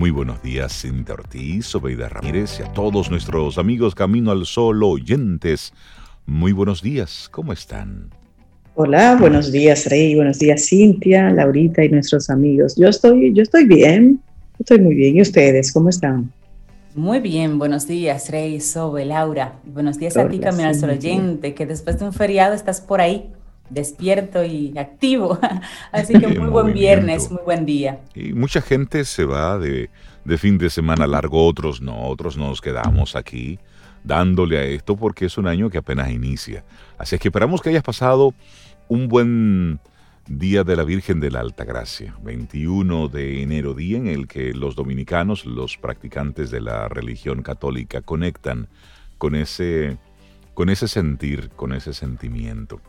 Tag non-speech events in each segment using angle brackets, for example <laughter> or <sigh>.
Muy buenos días, Cintia Ortiz, Sobeida Ramírez y a todos nuestros amigos Camino al Sol oyentes. Muy buenos días, ¿cómo están? Hola, buenos días Rey, buenos días Cintia, Laurita y nuestros amigos. Yo estoy, yo estoy bien, estoy muy bien. ¿Y ustedes cómo están? Muy bien, buenos días Rey, Sobe, Laura. Buenos días a ti, Camino al Sol oyente, que después de un feriado estás por ahí despierto y activo. <laughs> Así que muy buen viernes, muy buen día. Y mucha gente se va de, de, fin de semana largo, otros no, otros nos quedamos aquí dándole a esto porque es un año que apenas inicia. Así es que esperamos que hayas pasado un buen Día de la Virgen de la Alta Gracia, 21 de enero, día en el que los dominicanos, los practicantes de la religión católica, conectan con ese, con ese sentir, con ese sentimiento.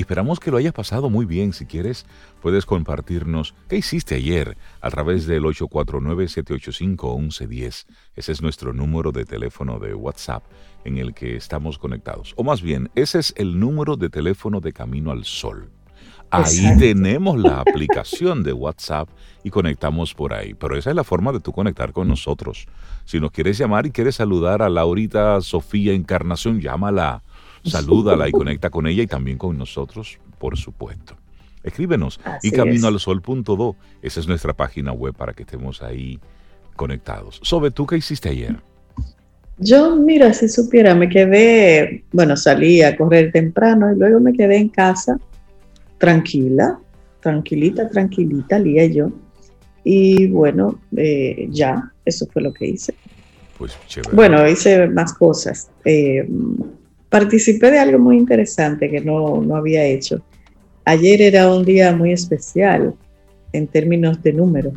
Y esperamos que lo hayas pasado muy bien. Si quieres, puedes compartirnos qué hiciste ayer a través del 849-785-1110. Ese es nuestro número de teléfono de WhatsApp en el que estamos conectados. O más bien, ese es el número de teléfono de Camino al Sol. Ahí tenemos la aplicación de WhatsApp y conectamos por ahí. Pero esa es la forma de tú conectar con nosotros. Si nos quieres llamar y quieres saludar a Laurita Sofía Encarnación, llámala salúdala y conecta con ella y también con nosotros, por supuesto. Escríbenos y caminoalsol.do. Esa es nuestra página web para que estemos ahí conectados. Sobe, ¿tú qué hiciste ayer? Yo, mira, si supiera, me quedé, bueno, salí a correr temprano y luego me quedé en casa, tranquila, tranquilita, tranquilita, lía yo. Y bueno, eh, ya, eso fue lo que hice. Pues chévere. Bueno, hice más cosas. Eh, participé de algo muy interesante que no, había hecho. Ayer era un día muy especial en términos de número.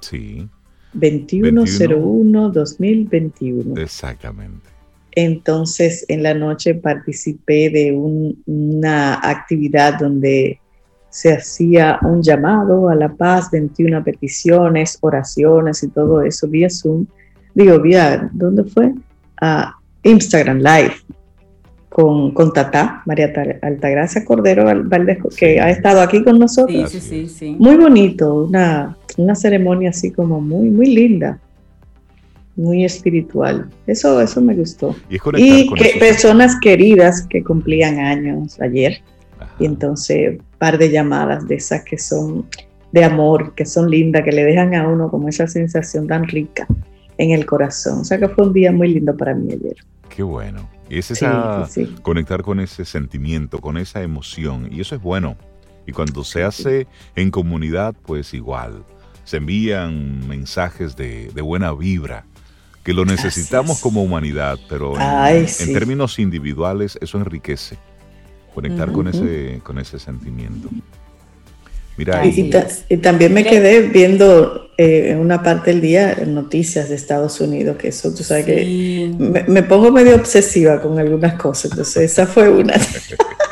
Sí. 2101-2021. Exactamente. Entonces, en la noche participé de una actividad donde se hacía un llamado a la paz, 21 peticiones, oraciones y todo eso vía Zoom. Digo, vía, ¿dónde fue? A Instagram Live con, con Tatá, María Altagracia Cordero Valdez, que ha estado aquí con nosotros. Sí, sí, sí, Muy bonito, una, una ceremonia así como muy, muy linda muy espiritual. Eso, eso me gustó. Y, que personas queridas que cumplían años ayer. Y entonces, par de llamadas de esas que son de amor, que son lindas, que le dejan a uno como esa sensación tan rica en el corazón. O sea que fue un día muy lindo para mí ayer. Qué bueno. Es esa, conectar con ese sentimiento, con esa emoción, y eso es bueno. Y cuando se hace en comunidad, pues igual, se envían mensajes de, buena vibra, que lo necesitamos como humanidad, pero en, términos individuales eso enriquece, conectar con, ese, con ese sentimiento. Mira, y, y, también me quedé viendo eh, en una parte del día noticias de Estados Unidos, que eso tú sabes que me, pongo medio obsesiva con algunas cosas, entonces esa fue una. <laughs>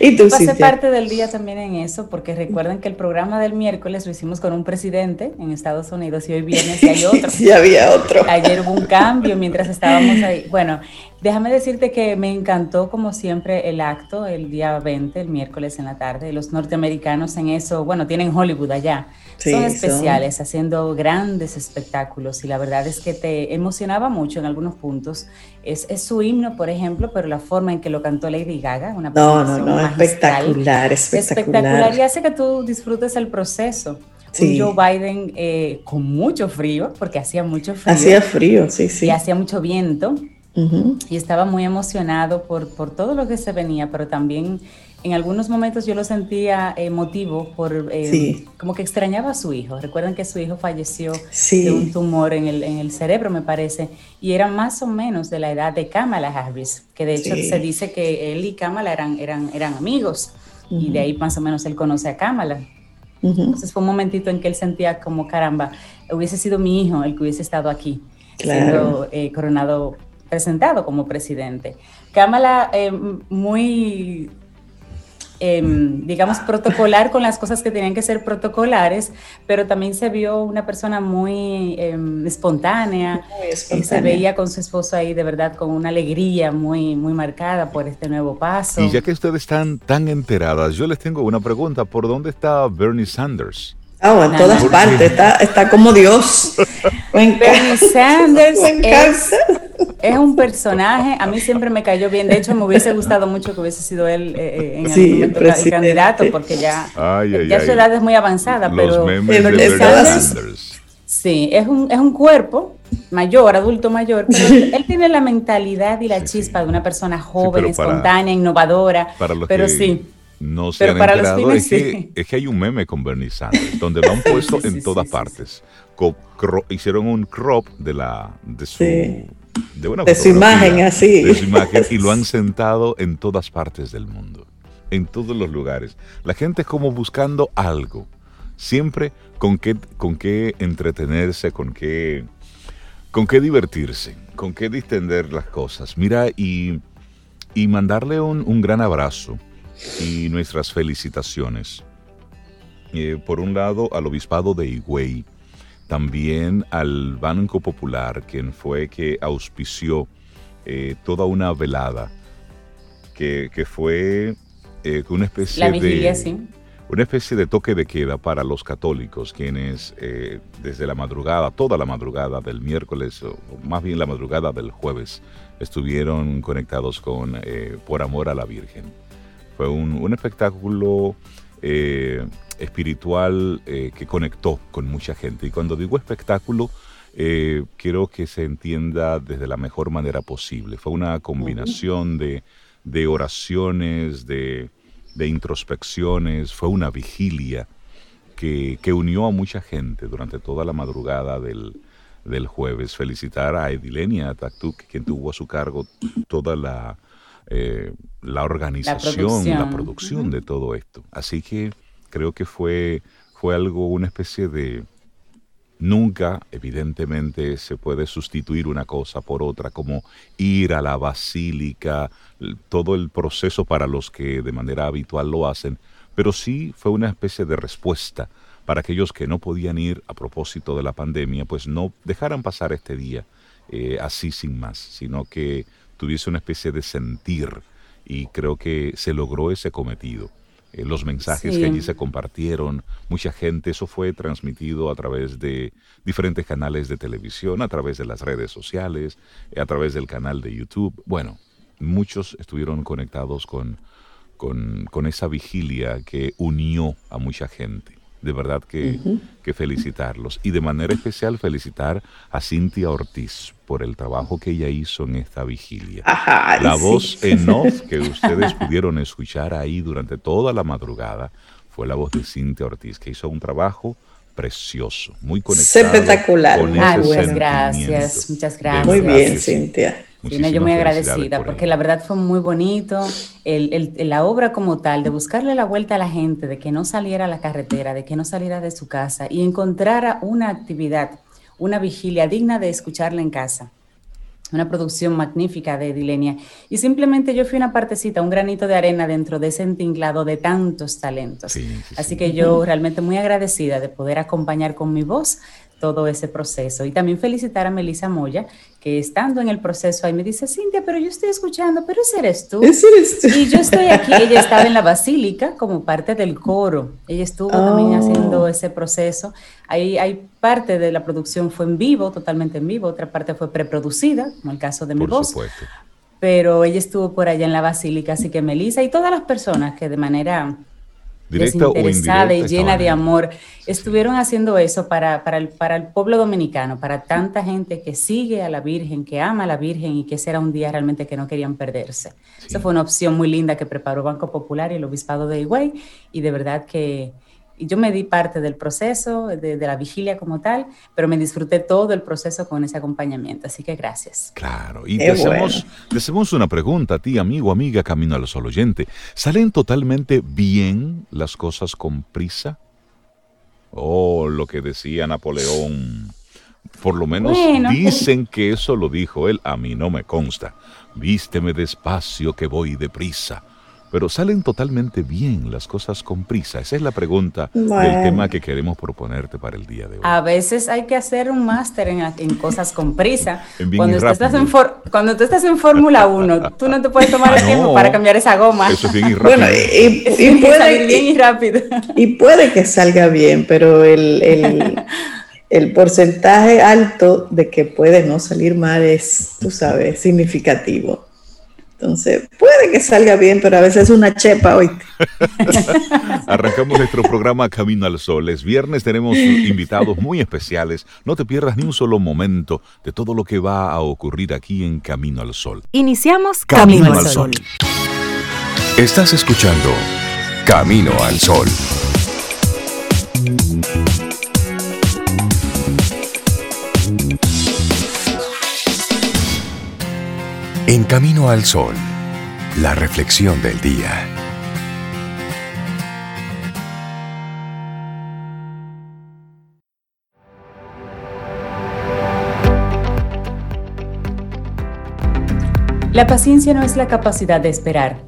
y tú, Pasé parte del día también en eso, porque recuerden que el programa del miércoles lo hicimos con un presidente en Estados Unidos y hoy viernes y hay <laughs> otro. sí, había otro. Ayer hubo un cambio mientras estábamos ahí. Bueno, déjame decirte que me encantó como siempre el acto el día 20, el miércoles en la tarde. Los norteamericanos en eso, bueno, tienen Hollywood allá son especiales, haciendo grandes espectáculos y la verdad es que te emocionaba mucho en algunos puntos. Es, su himno, por ejemplo, pero la forma en que lo cantó Lady Gaga, una No, no, no, espectacular, espectacular. Espectacular y hace que tú disfrutes el proceso. Sí. Joe Biden eh, con mucho frío, porque hacía mucho frío. Hacía frío, sí, sí. Y hacía mucho viento. Y estaba muy emocionado por, por todo lo que se venía, pero también en algunos momentos yo lo sentía emotivo por eh, como que extrañaba a su hijo. Recuerden que su hijo falleció de un tumor en el, en el, cerebro, me parece, y era más o menos de la edad de Kamala Harris, que de hecho se dice que él y Kamala eran, eran, eran amigos, y de ahí más o menos él conoce a Kamala. Entonces fue un momentito en que él sentía como, caramba, hubiese sido mi hijo el que hubiese estado aquí, siendo eh, coronado, presentado como presidente. Kamala, eh, muy Em, digamos, protocolar con las cosas que tenían que ser protocolares, pero también se vio una persona muy em, espontánea, y se veía con su esposo ahí de verdad con una alegría muy, muy marcada por este nuevo paso. Y ya que ustedes están tan enteradas, yo les tengo una pregunta, ¿por dónde está Bernie Sanders? Ah, en todas partes, está, está como Dios. <laughs> Bernie Sanders es, un personaje, a mí siempre me cayó bien, de hecho me hubiese gustado mucho que hubiese sido él eh, en sí, el candidato, porque ya, ya su edad es muy avanzada, pero Bernie Sanders, sí, es un, es un cuerpo mayor, adulto mayor, pero él tiene la mentalidad y la chispa de una persona joven, espontánea, innovadora, pero sí. no se han enterado, es, que, es que hay un meme con Bernie Sanders, donde lo han puesto en todas partes. hicieron un crop de la de su, de su imagen así. De su imagen y lo han <laughs> sentado en todas partes del mundo, en todos los lugares. La gente es como buscando algo, siempre con qué, con qué entretenerse, con qué, con qué divertirse, con qué distender las cosas. Mira, y, y mandarle un, un gran abrazo y nuestras felicitaciones. Eh, por un lado, al obispado de Higüey, también al Banco Popular, quien fue que auspició eh, toda una velada, que, fue eh, una especie de... Una especie de toque de queda para los católicos, quienes desde la madrugada, toda la madrugada del miércoles, o más bien la madrugada del jueves, estuvieron conectados con Por Amor a la Virgen. Fue un, espectáculo eh, espiritual eh, que conectó con mucha gente. Y cuando digo espectáculo, eh, quiero que se entienda desde la mejor manera posible. Fue una combinación de, oraciones, de, introspecciones, fue una vigilia que, unió a mucha gente durante toda la madrugada del, jueves. Felicitar a Edilenia Taktuk, quien tuvo a su cargo toda la, eh, la organización, la producción, de todo esto. Así que creo que fue, fue algo, una especie de... Nunca, evidentemente, se puede sustituir una cosa por otra, como ir a la basílica, todo el proceso para los que de manera habitual lo hacen, pero sí fue una especie de respuesta para aquellos que no podían ir a propósito de la pandemia, pues no dejaran pasar este día eh, así sin más, sino que tuviese una especie de sentir y creo que se logró ese cometido. Eh, los mensajes que allí se compartieron, mucha gente, eso fue transmitido a través de diferentes canales de televisión, a través de las redes sociales, eh, a través del canal de YouTube. Bueno, muchos estuvieron conectados con, con, con esa vigilia que unió a mucha gente de verdad que, felicitarlos. Y de manera especial felicitar a Cintia Ortiz por el trabajo que ella hizo en esta vigilia. la voz en off que ustedes pudieron escuchar ahí durante toda la madrugada fue la voz de Cintia Ortiz, que hizo un trabajo precioso, muy conectado. Espectacular. Con muchas gracias, muchas gracias. Muy bien, Cintia yo muy agradecida porque la verdad fue muy bonito el, la obra como tal, de buscarle la vuelta a la gente, de que no saliera a la carretera, de que no saliera de su casa y encontrara una actividad, una vigilia digna de escucharla en casa. Una producción magnífica de Dilenia. Y simplemente yo fui una partecita, un granito de arena dentro de ese entinglado de tantos talentos. Así que yo realmente muy agradecida de poder acompañar con mi voz todo ese proceso. Y también felicitar a Melissa Moya, que estando en el proceso ahí me dice, Cintia, pero yo estoy escuchando, pero ese eres tú. <laughs> Ese eres tú. Y yo estoy aquí, ella estaba en la basílica como parte del coro. Ella estuvo también oh. haciendo ese proceso. Ahí hay parte de la producción fue en vivo, totalmente en vivo, otra parte fue preproducida, como el caso de mi por Supuesto. Pero ella estuvo por allá en la basílica, así que Melissa y todas las personas que de manera desinteresada y llena de amor, estuvieron haciendo eso para, para, el, para el pueblo dominicano, para tanta gente que sigue a la Virgen, que ama a la Virgen y que ese era un día realmente que no querían perderse. Esa fue una opción muy linda que preparó Banco Popular y el Obispado de Higüey y de verdad que yo me di parte del proceso, de, la vigilia como tal, pero me disfruté todo el proceso con ese acompañamiento. Así que gracias. Claro. Y te hacemos, una pregunta a ti, amigo, amiga, camino a los solo oyente. ¿Salen totalmente bien las cosas con prisa? Oh, lo que decía Napoleón. Por lo menos dicen que eso lo dijo él. A mí no me consta. Vísteme despacio que voy deprisa pero salen totalmente bien las cosas con prisa. Esa es la pregunta del tema que queremos proponerte para el día de hoy. A veces hay que hacer un máster en, cosas con prisa. <laughs> cuando, tú estás en cuando tú estás en Fórmula 1, tú no te puedes tomar el ah, tiempo para cambiar esa goma. Eso es bien y <laughs> rápido. Bueno, y, puede, bien y rápido. Y puede que salga bien, pero el, el porcentaje alto de que puede no salir mal es, tú sabes, significativo. Entonces, puede que salga bien, pero a veces es una chepa hoy. <laughs> Arrancamos nuestro programa Camino al Sol. Es viernes, tenemos invitados muy especiales. No te pierdas ni un solo momento de todo lo que va a ocurrir aquí en Camino al Sol. Iniciamos Camino, al Sol. Estás escuchando Camino al Sol. En Camino al Sol, la reflexión del día. La paciencia no es la capacidad de esperar.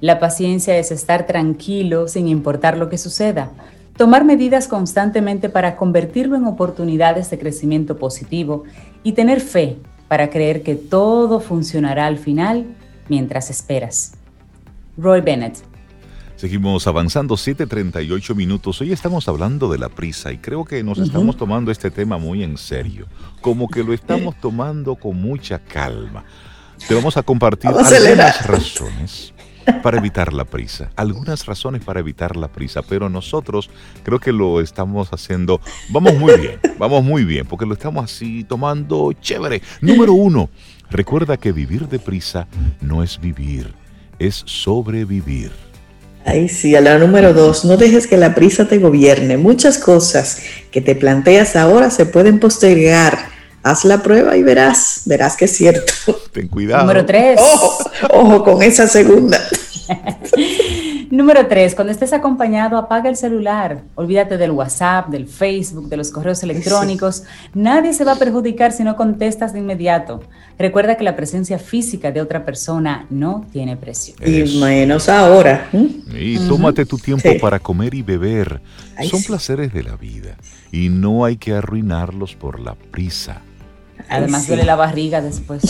La paciencia es estar tranquilo sin importar lo que suceda, tomar medidas constantemente para convertirlo en oportunidades de crecimiento positivo y tener fe para creer que todo funcionará al final mientras esperas. Roy Bennett. Seguimos avanzando, 7.38 minutos. Hoy estamos hablando de la prisa y creo que nos estamos tomando este tema muy en serio, como que lo estamos <laughs> tomando con mucha calma. Te vamos a compartir algunas razones para evitar la prisa, algunas razones para evitar la prisa, pero nosotros creo que lo estamos haciendo, vamos muy bien, vamos muy bien, porque lo estamos así tomando chévere. Número uno, recuerda que vivir deprisa no es vivir, es sobrevivir. Ahí sí, a la número dos, no dejes que la prisa te gobierne. Muchas cosas que te planteas ahora se pueden postergar haz la prueba y verás, verás que es cierto. Ten cuidado. Número tres. Ojo, con esa segunda. <laughs> Número tres, cuando estés acompañado, apaga el celular. Olvídate del WhatsApp, del Facebook, de los correos electrónicos. Nadie se va a perjudicar si no contestas de inmediato. Recuerda que la presencia física de otra persona no tiene precio. Y menos ahora. Y tómate tu tiempo para comer y beber. Son placeres de la vida y no hay que arruinarlos por la prisa. Además duele la barriga después.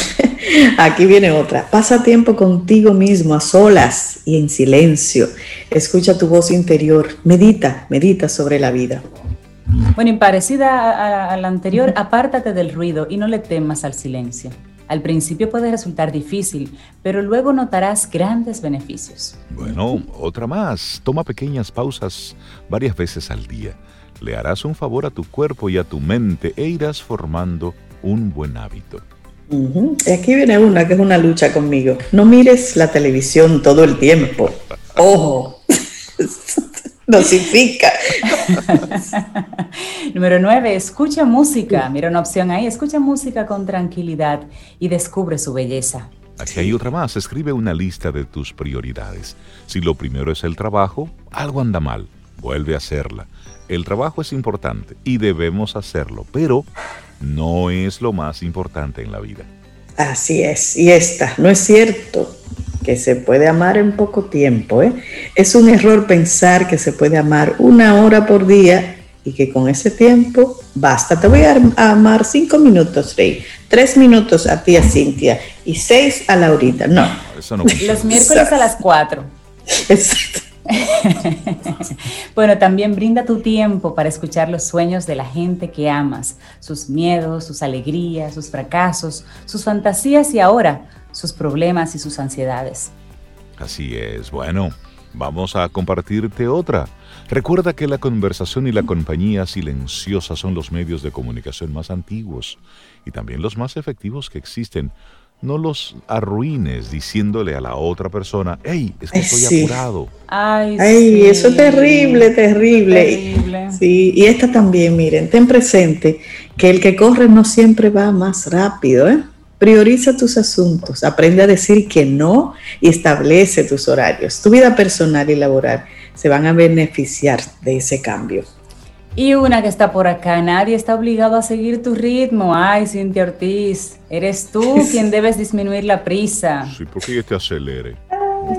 <laughs> Aquí viene otra. Pasa tiempo contigo mismo, a solas y en silencio. Escucha tu voz interior. Medita, medita sobre la vida. Bueno, y parecida a, la anterior, apártate del ruido y no le temas al silencio. Al principio puede resultar difícil, pero luego notarás grandes beneficios. Bueno, otra más. Toma pequeñas pausas varias veces al día. Le harás un favor a tu cuerpo y a tu mente e irás formando un buen hábito. Aquí viene una que es una lucha conmigo. No mires la televisión todo el tiempo. Ojo. <laughs> Nosifica. <laughs> Número 9. Escucha música. Mira una opción ahí. Escucha música con tranquilidad y descubre su belleza. Aquí hay otra más. Escribe una lista de tus prioridades. Si lo primero es el trabajo, algo anda mal. Vuelve a hacerla. El trabajo es importante y debemos hacerlo, pero no es lo más importante en la vida. Así es, y esta, no es cierto que se puede amar en poco tiempo. ¿eh? Es un error pensar que se puede amar una hora por día y que con ese tiempo basta. Te voy a amar cinco minutos, Rey, tres minutos a ti, a Cintia, y seis a Laurita. No. Eso no Los miércoles a las cuatro. <laughs> Exacto. <laughs> bueno, también brinda tu tiempo para escuchar los sueños de la gente que amas, sus miedos, sus alegrías, sus fracasos, sus fantasías y ahora sus problemas y sus ansiedades. Así es, bueno, vamos a compartirte otra. Recuerda que la conversación y la compañía silenciosa son los medios de comunicación más antiguos y también los más efectivos que existen no los arruines diciéndole a la otra persona, hey, es que estoy apurado. Ay, eso es terrible, terrible, Sí, y esta también, miren, ten presente que el que corre no siempre va más rápido, ¿eh? Prioriza tus asuntos, aprende a decir que no y establece tus horarios. Tu vida personal y laboral se van a beneficiar de ese cambio. Y una que está por acá, nadie está obligado a seguir tu ritmo. Ay, Cintia Ortiz, eres tú quien debes disminuir la prisa. Sí, porque te acelere.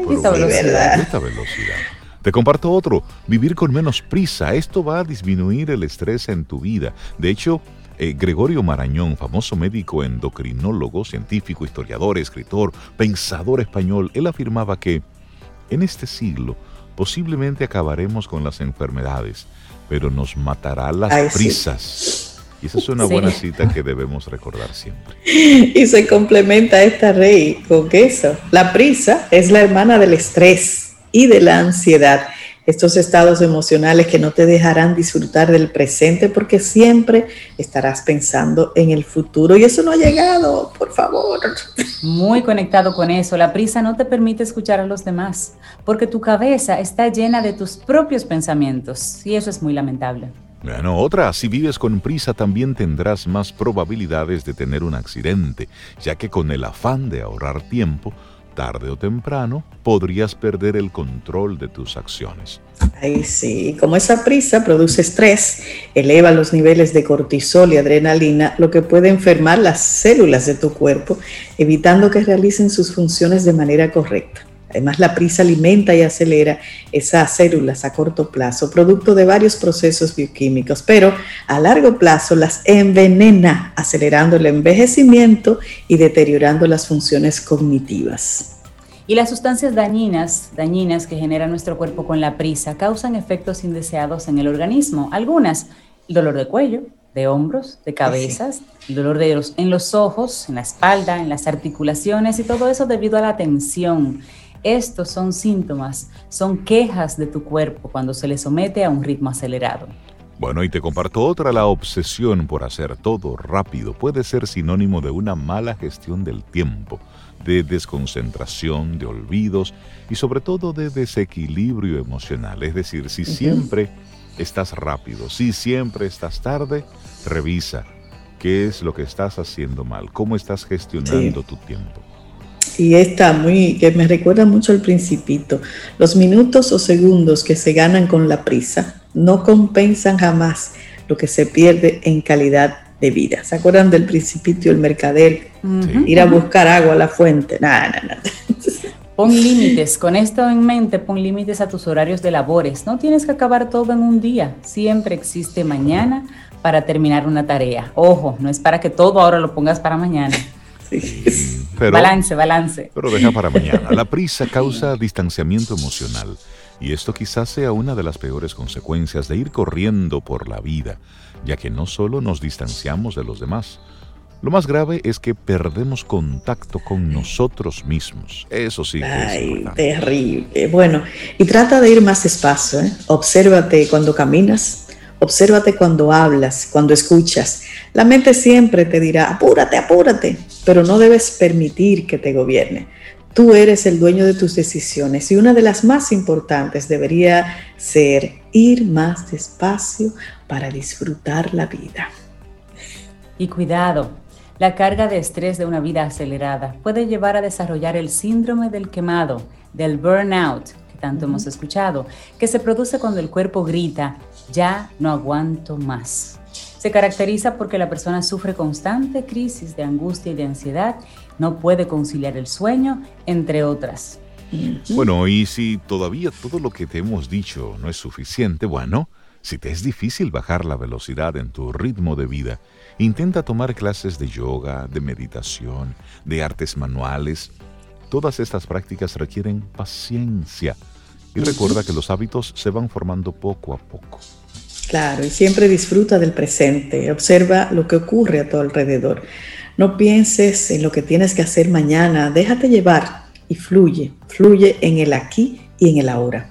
esta velocidad. Esta velocidad. Te comparto otro, vivir con menos prisa. Esto va a disminuir el estrés en tu vida. De hecho, eh, Gregorio Marañón, famoso médico endocrinólogo, científico, historiador, escritor, pensador español, él afirmaba que en este siglo posiblemente acabaremos con las enfermedades, pero nos matará las prisas. Y esa es una buena cita que debemos recordar siempre. <laughs> Y se complementa esta rey con eso. La prisa es la hermana del estrés y de la ansiedad estos estados emocionales que no te dejarán disfrutar del presente porque siempre estarás pensando en el futuro y eso no ha llegado, por favor. Muy conectado con eso, la prisa no te permite escuchar a los demás porque tu cabeza está llena de tus propios pensamientos y eso es muy lamentable. Bueno, otra, si vives con prisa también tendrás más probabilidades de tener un accidente, ya que con el afán de ahorrar tiempo, tarde o temprano podrías perder el control de tus acciones. Ay, sí, como esa prisa produce estrés, eleva los niveles de cortisol y adrenalina, lo que puede enfermar las células de tu cuerpo, evitando que realicen sus funciones de manera correcta. Además, la prisa alimenta y acelera esas células a corto plazo, producto de varios procesos bioquímicos, pero a largo plazo las envenena, acelerando el envejecimiento y deteriorando las funciones cognitivas. Y las sustancias dañinas, dañinas que genera nuestro cuerpo con la prisa causan efectos indeseados en el organismo. Algunas, el dolor de cuello, de hombros, de cabezas, el dolor de en los ojos, en la espalda, en las articulaciones y todo eso debido a la tensión estos son síntomas, son quejas de tu cuerpo cuando se le somete a un ritmo acelerado. Bueno, y te comparto otra, la obsesión por hacer todo rápido puede ser sinónimo de una mala gestión del tiempo, de desconcentración, de olvidos y sobre todo de desequilibrio emocional. Es decir, si siempre estás rápido, si siempre estás tarde, revisa qué es lo que estás haciendo mal, cómo estás gestionando tu tiempo y esta muy, que me recuerda mucho al principito, los minutos o segundos que se ganan con la prisa no compensan jamás lo que se pierde en calidad de vida. ¿Se acuerdan del principito y el mercader? Ir a buscar agua a la fuente. Nada, nada, Pon límites, con esto en mente, pon límites a tus horarios de labores. No tienes que acabar todo en un día. Siempre existe mañana para terminar una tarea. Ojo, no es para que todo ahora lo pongas para mañana. Balance, balance. Pero deja para mañana. La prisa <laughs> causa distanciamiento emocional. Y esto quizás sea una de las peores consecuencias de ir corriendo por la vida, ya que no solo nos distanciamos de los demás, lo más grave es que perdemos contacto con nosotros mismos. Eso sí. Ay, terrible. Bueno, y trata de ir más despacio. ¿eh? Obsérvate cuando caminas, Obsérvate cuando hablas, cuando escuchas. La mente siempre te dirá, apúrate, apúrate, pero no debes permitir que te gobierne. Tú eres el dueño de tus decisiones y una de las más importantes debería ser ir más despacio para disfrutar la vida. Y cuidado, la carga de estrés de una vida acelerada puede llevar a desarrollar el síndrome del quemado, del burnout, que tanto hemos escuchado, que se produce cuando el cuerpo grita, ya no aguanto más. Se caracteriza porque la persona sufre constante crisis de angustia y de ansiedad, no puede conciliar el sueño, entre otras. Bueno, y si todavía todo lo que te hemos dicho no es suficiente, bueno, si te es difícil bajar la velocidad en tu ritmo de vida, intenta tomar clases de yoga, de meditación, de artes manuales. Todas estas prácticas requieren paciencia y recuerda que los hábitos se van formando poco a poco. Claro, y siempre disfruta del presente, observa lo que ocurre a tu alrededor. No pienses en lo que tienes que hacer mañana, déjate llevar y fluye, fluye en el aquí y en el ahora.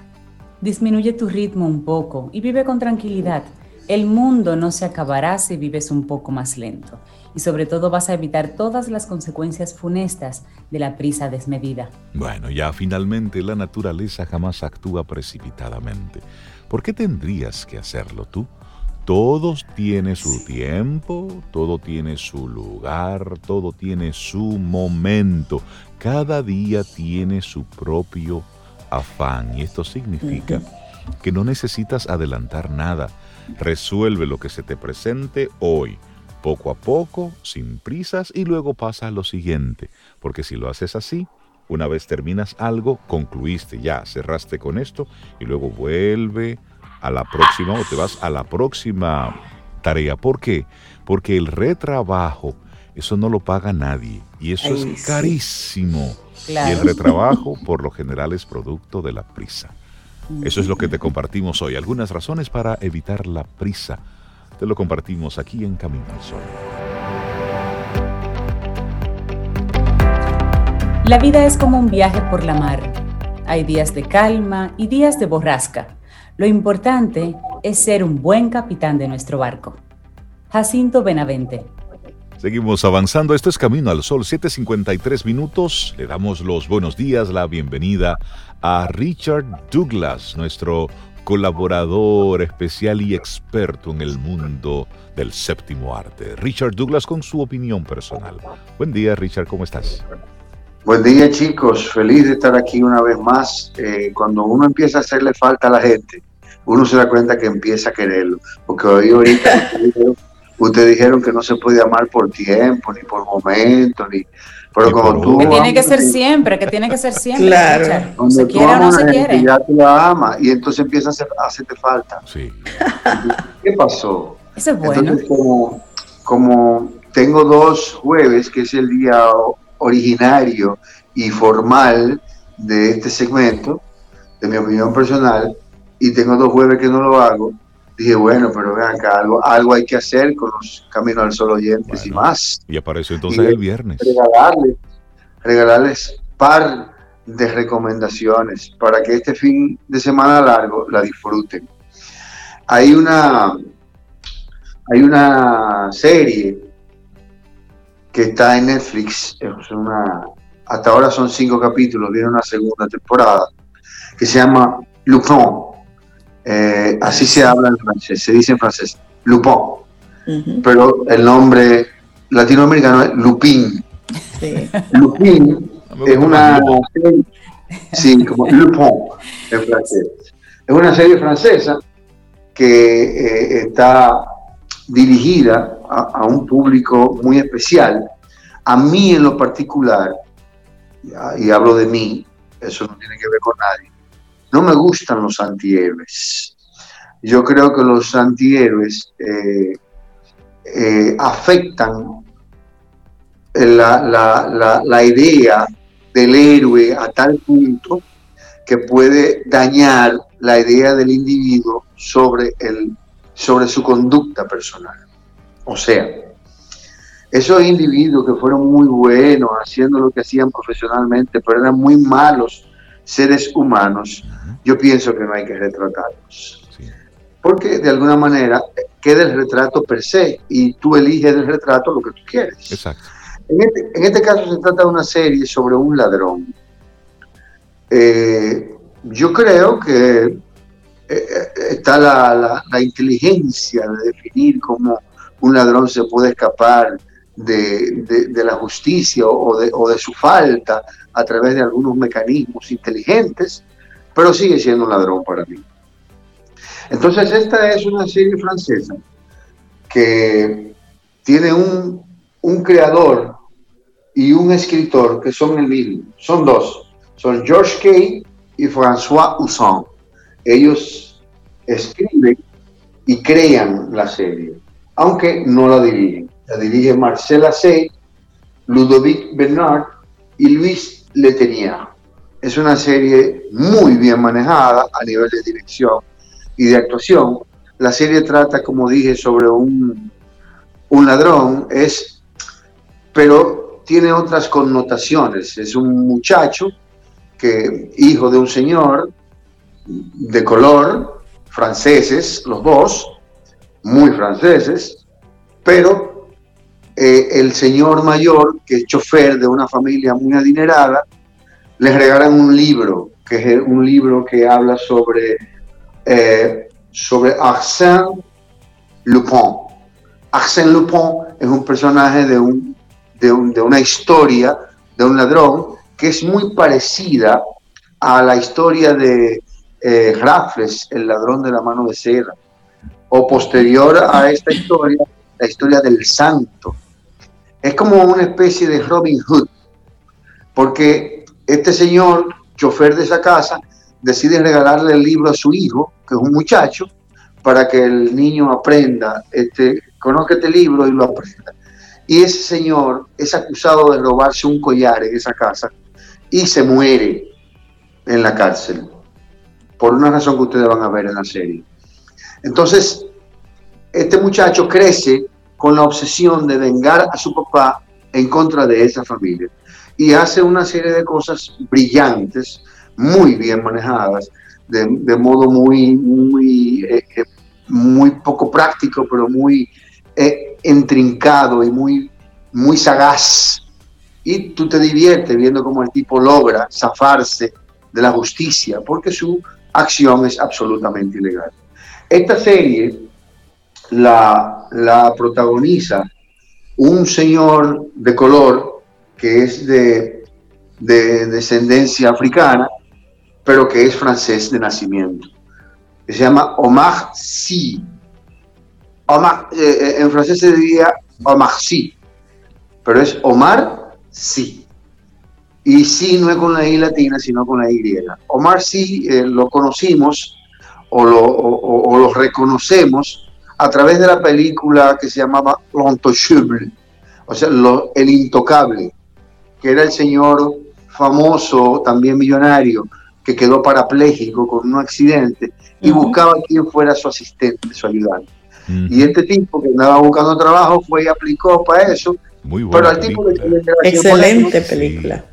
Disminuye tu ritmo un poco y vive con tranquilidad. El mundo no se acabará si vives un poco más lento y sobre todo vas a evitar todas las consecuencias funestas de la prisa desmedida. Bueno, ya finalmente la naturaleza jamás actúa precipitadamente. ¿Por qué tendrías que hacerlo tú? Todo tiene su tiempo, todo tiene su lugar, todo tiene su momento. Cada día tiene su propio afán y esto significa que no necesitas adelantar nada. Resuelve lo que se te presente hoy, poco a poco, sin prisas y luego pasa a lo siguiente, porque si lo haces así, Una vez terminas algo, concluiste, ya cerraste con esto y luego vuelve a la próxima o te vas a la próxima tarea. ¿Por qué? Porque el retrabajo, eso no lo paga nadie y eso es carísimo. Y el retrabajo <laughs> por lo general es producto de la prisa. Eso es lo que te compartimos hoy. Algunas razones para evitar la prisa. Te lo compartimos aquí en Camino al Sol. La vida es como un viaje por la mar. Hay días de calma y días de borrasca. Lo importante es ser un buen capitán de nuestro barco. Jacinto Benavente. Seguimos avanzando. Esto es Camino al Sol, 7:53 minutos. Le damos los buenos días, la bienvenida a Richard Douglas, nuestro colaborador especial y experto en el mundo del séptimo arte. Richard Douglas con su opinión personal. Buen día, Richard, ¿cómo estás? Buen día chicos, feliz de estar aquí una vez más. Eh, cuando uno empieza a hacerle falta a la gente, uno se da cuenta que empieza a quererlo. Porque hoy ahorita <laughs> ustedes dijeron que no se puede amar por tiempo, ni por momento, ni... Pero como tú... Que tiene que ser siempre, que tiene que ser siempre. Claro. se quiere o no se quiere. Ya tú la amas y entonces empieza a, hacerte falta. Sí. <laughs> ¿Qué pasó? Eso es bueno. Entonces, como, como tengo dos jueves, que es el día originario y formal de este segmento, de mi opinión personal, y tengo dos jueves que no lo hago, dije, bueno, pero vean acá, algo, algo hay que hacer con los Caminos al Sol oyentes y más. Y apareció entonces el viernes. Regalarles, regalarles par de recomendaciones para que este fin de semana largo la disfruten. Hay una, hay una serie que está en Netflix. Es una, hasta ahora son cinco capítulos, viene una segunda temporada, que se llama Lupin. Eh, así se habla en francés, se dice en francés, Lupin. Pero el nombre latinoamericano es Lupin. Lupin es una serie, sí, como Lupin en francés. Es una serie francesa que eh, está dirigida a, un público muy especial. A mí en lo particular, y hablo de mí, eso no tiene que ver con nadie, no me gustan los antihéroes. Yo creo que los antihéroes eh, eh, afectan la, la, idea del héroe a tal punto que puede dañar la idea del individuo sobre el sobre su conducta personal. O sea, esos individuos que fueron muy buenos haciendo lo que hacían profesionalmente, pero eran muy malos seres humanos, yo pienso que no hay que retratarlos. Porque de alguna manera queda el retrato per se y tú eliges del retrato lo que tú quieres. Exacto. En este, en este caso se trata de una serie sobre un ladrón. Eh, yo creo que eh, está la, inteligencia de definir cómo un ladrón se puede escapar de, la justicia o de, o de, su falta a través de algunos mecanismos inteligentes, pero sigue siendo un ladrón para mí. Entonces esta es una serie francesa que tiene un, un creador y un escritor que son el mismo, son dos, son George Kay y François Usson ellos escriben y crean la serie, aunque no la dirigen. La dirige Marcela C., Ludovic Bernard y Luis Letenier. Es una serie muy bien manejada a nivel de dirección y de actuación. La serie trata, como dije, sobre un, un ladrón, es, pero tiene otras connotaciones. Es un muchacho que, hijo de un señor, de color, franceses, los dos, muy franceses, pero eh, el señor mayor, que es chofer de una familia muy adinerada, les regalan un libro, que es un libro que habla sobre, eh, sobre Arsène Lupin. Arsène Lupin es un personaje de, un, de, un, de una historia de un ladrón que es muy parecida a la historia de eh, Raffles, el ladrón de la mano de seda, o posterior a esta historia, la historia del santo. Es como una especie de Robin Hood, porque este señor, chofer de esa casa, decide regalarle el libro a su hijo, que es un muchacho, para que el niño aprenda, este, conozca este libro y lo aprenda. Y ese señor es acusado de robarse un collar en esa casa y se muere en la cárcel, por una razón que ustedes van a ver en la serie. Entonces, este muchacho crece con la obsesión de vengar a su papá en contra de esa familia y hace una serie de cosas brillantes, muy bien manejadas, de, modo muy, muy, eh, eh, muy poco práctico, pero muy eh, entrincado y muy, muy sagaz. Y tú te diviertes viendo cómo el tipo logra zafarse de la justicia, porque su acción es absolutamente ilegal. Esta serie la, protagoniza un señor de color que es de, de descendencia africana, pero que es francés de nacimiento. Se llama Omar Sy. Omar, eh, eh, en francés se diría Omar Sy, pero es Omar Sy. Y sí no es con la I latina, sino con la Y. Omar Sy eh, lo conocimos o lo, o lo reconocemos a través de la película que se llamaba L'Intouchable, o sea, El Intocable, que era el señor famoso, también millonario, que quedó parapléjico con un accidente y buscaba quien fuera su asistente, su ayudante. Y este tipo que andaba buscando trabajo fue y aplicó para eso. Muy pero al tipo Excelente película.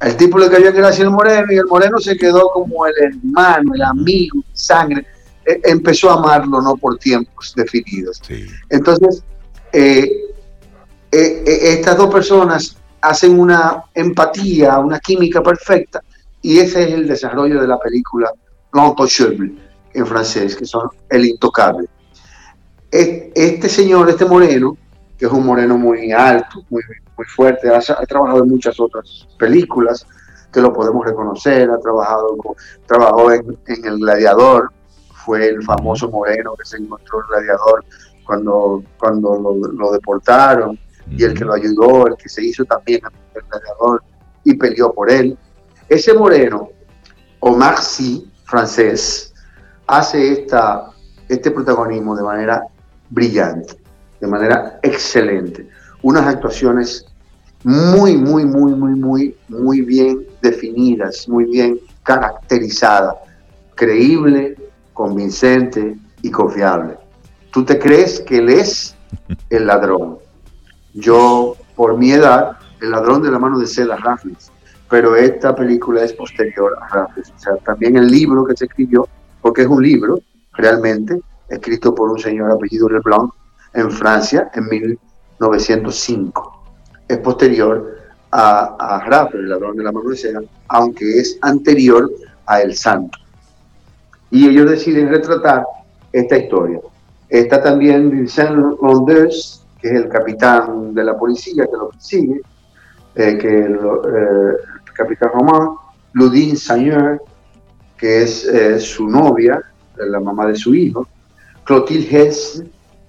El tipo le cayó que era el moreno y el moreno se quedó como el hermano, el amigo, sangre. E, empezó a amarlo no por tiempos definidos. Entonces, eh, eh, eh, estas dos personas hacen una empatía, una química perfecta, y ese es el desarrollo de la película L'Intouchable, en francés, que son El Intocable. Este señor, este moreno, que es un moreno muy alto, muy, muy fuerte, ha, trabajado en muchas otras películas, que lo podemos reconocer, ha trabajado, trabajó en, en El Gladiador, fue el famoso Moreno que se encontró el gladiador cuando, cuando lo, deportaron y el que lo ayudó, el que se hizo también el gladiador y peleó por él. Ese Moreno, Omar Sy, francés, hace esta, este protagonismo de manera brillante, de manera excelente. Unas actuaciones muy, muy, muy, muy, muy, muy bien definidas, muy bien caracterizadas, creíble, convincente y confiable. Tú te crees que él es <laughs> el ladrón. Yo, por mi edad, el ladrón de la mano de seda, Raffles, pero esta película es posterior a Raffles. O sea, también el libro que se escribió, porque es un libro realmente escrito por un señor apellido Leblanc en Francia en 1905. Es posterior a, a Raffles, el ladrón de la mano de seda, aunque es anterior a El Santo y ellos deciden retratar esta historia. Está también Vincent Londres, que es el capitán de la policía que lo persigue, eh, que eh, el, capitán Román, Ludin Sagneur, que es eh, su novia, la mamá de su hijo, Clotilde Hess,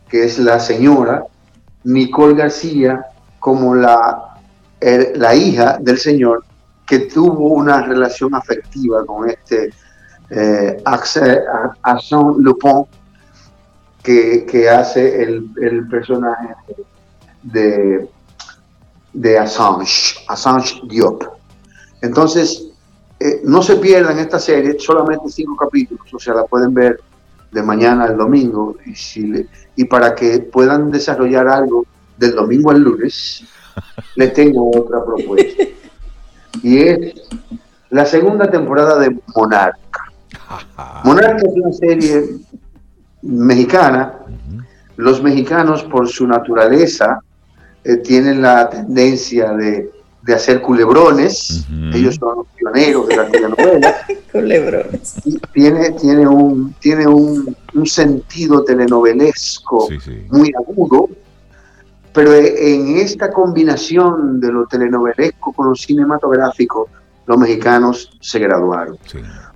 que es la señora, Nicole García, como la, la hija del señor, que tuvo una relación afectiva con este eh, Arsène Lupin, que, que hace el, el, personaje de, de Assange, Assange Diop. Entonces, eh, no se pierdan esta serie, solamente cinco capítulos, o sea, la pueden ver de mañana al domingo, y, si y para que puedan desarrollar algo del domingo al lunes, <laughs> les tengo otra propuesta. Y es la segunda temporada de Monarca. <laughs> Monarca es una serie mexicana. Los mexicanos, por su naturaleza, eh, tienen la tendencia de, hacer culebrones. Ellos son los pioneros de la telenovela. <laughs> culebrones. tiene, tiene, un, tiene un, sentido telenovelesco muy agudo. Pero en esta combinación de lo telenovelesco con lo cinematográfico, los mexicanos se graduaron.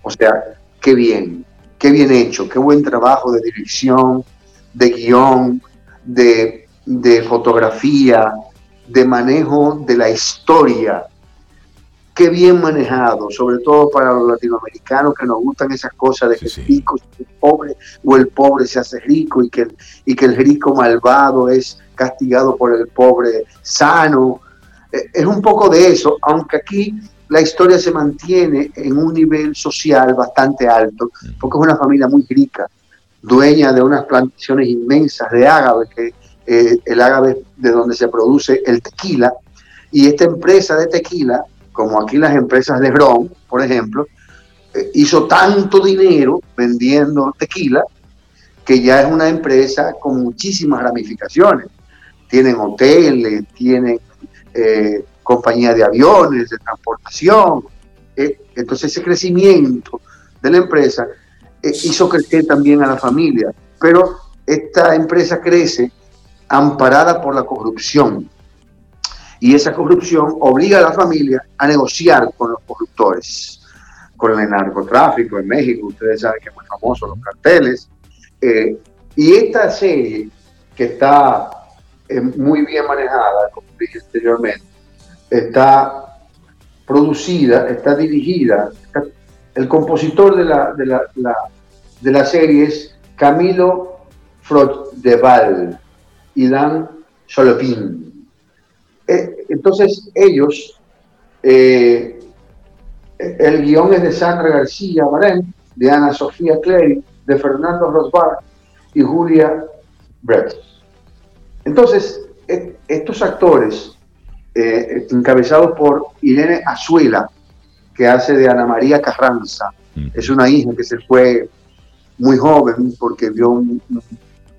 O sea, qué bien, qué bien hecho, qué buen trabajo de dirección, de guion, de, fotografía, de manejo de la historia. qué bien manejado, sobre todo para los latinoamericanos que nos gustan esas cosas de que el rico es pobre o el pobre se hace rico y que, el, y que el rico malvado es castigado por el pobre sano. Eh, es un poco de eso, aunque aquí la historia se mantiene en un nivel social bastante alto, porque es una familia muy rica, dueña de unas plantaciones inmensas de ágave, que eh, el ágave de donde se produce el tequila, y esta empresa de tequila como aquí las empresas de ron, por ejemplo, eh, hizo tanto dinero vendiendo tequila que ya es una empresa con muchísimas ramificaciones. Tienen hoteles, tienen eh, compañías de aviones, de transportación. Eh, entonces ese crecimiento de la empresa hizo crecer también a la familia. Pero esta empresa crece amparada por la corrupción y esa corrupción obliga a la familia a negociar con los corruptores, con el narcotráfico en México, ustedes saben que es muy famoso los carteles. Eh, y esta serie, que está eh, muy bien manejada, como dije anteriormente, está producida, está dirigida, el compositor de la, de la, de la serie es Camilo Frodeval y Dan Solopin. Eh, entonces ellos, eh, el guion es de Sandra García Barén, de Ana Sofía Clay, de Fernando Rosbar y Julia Brett. Entonces, e, estos actores, eh, encabezados por Irene Azuela, que hace de Ana María Carranza, es una hija que se fue muy joven porque vio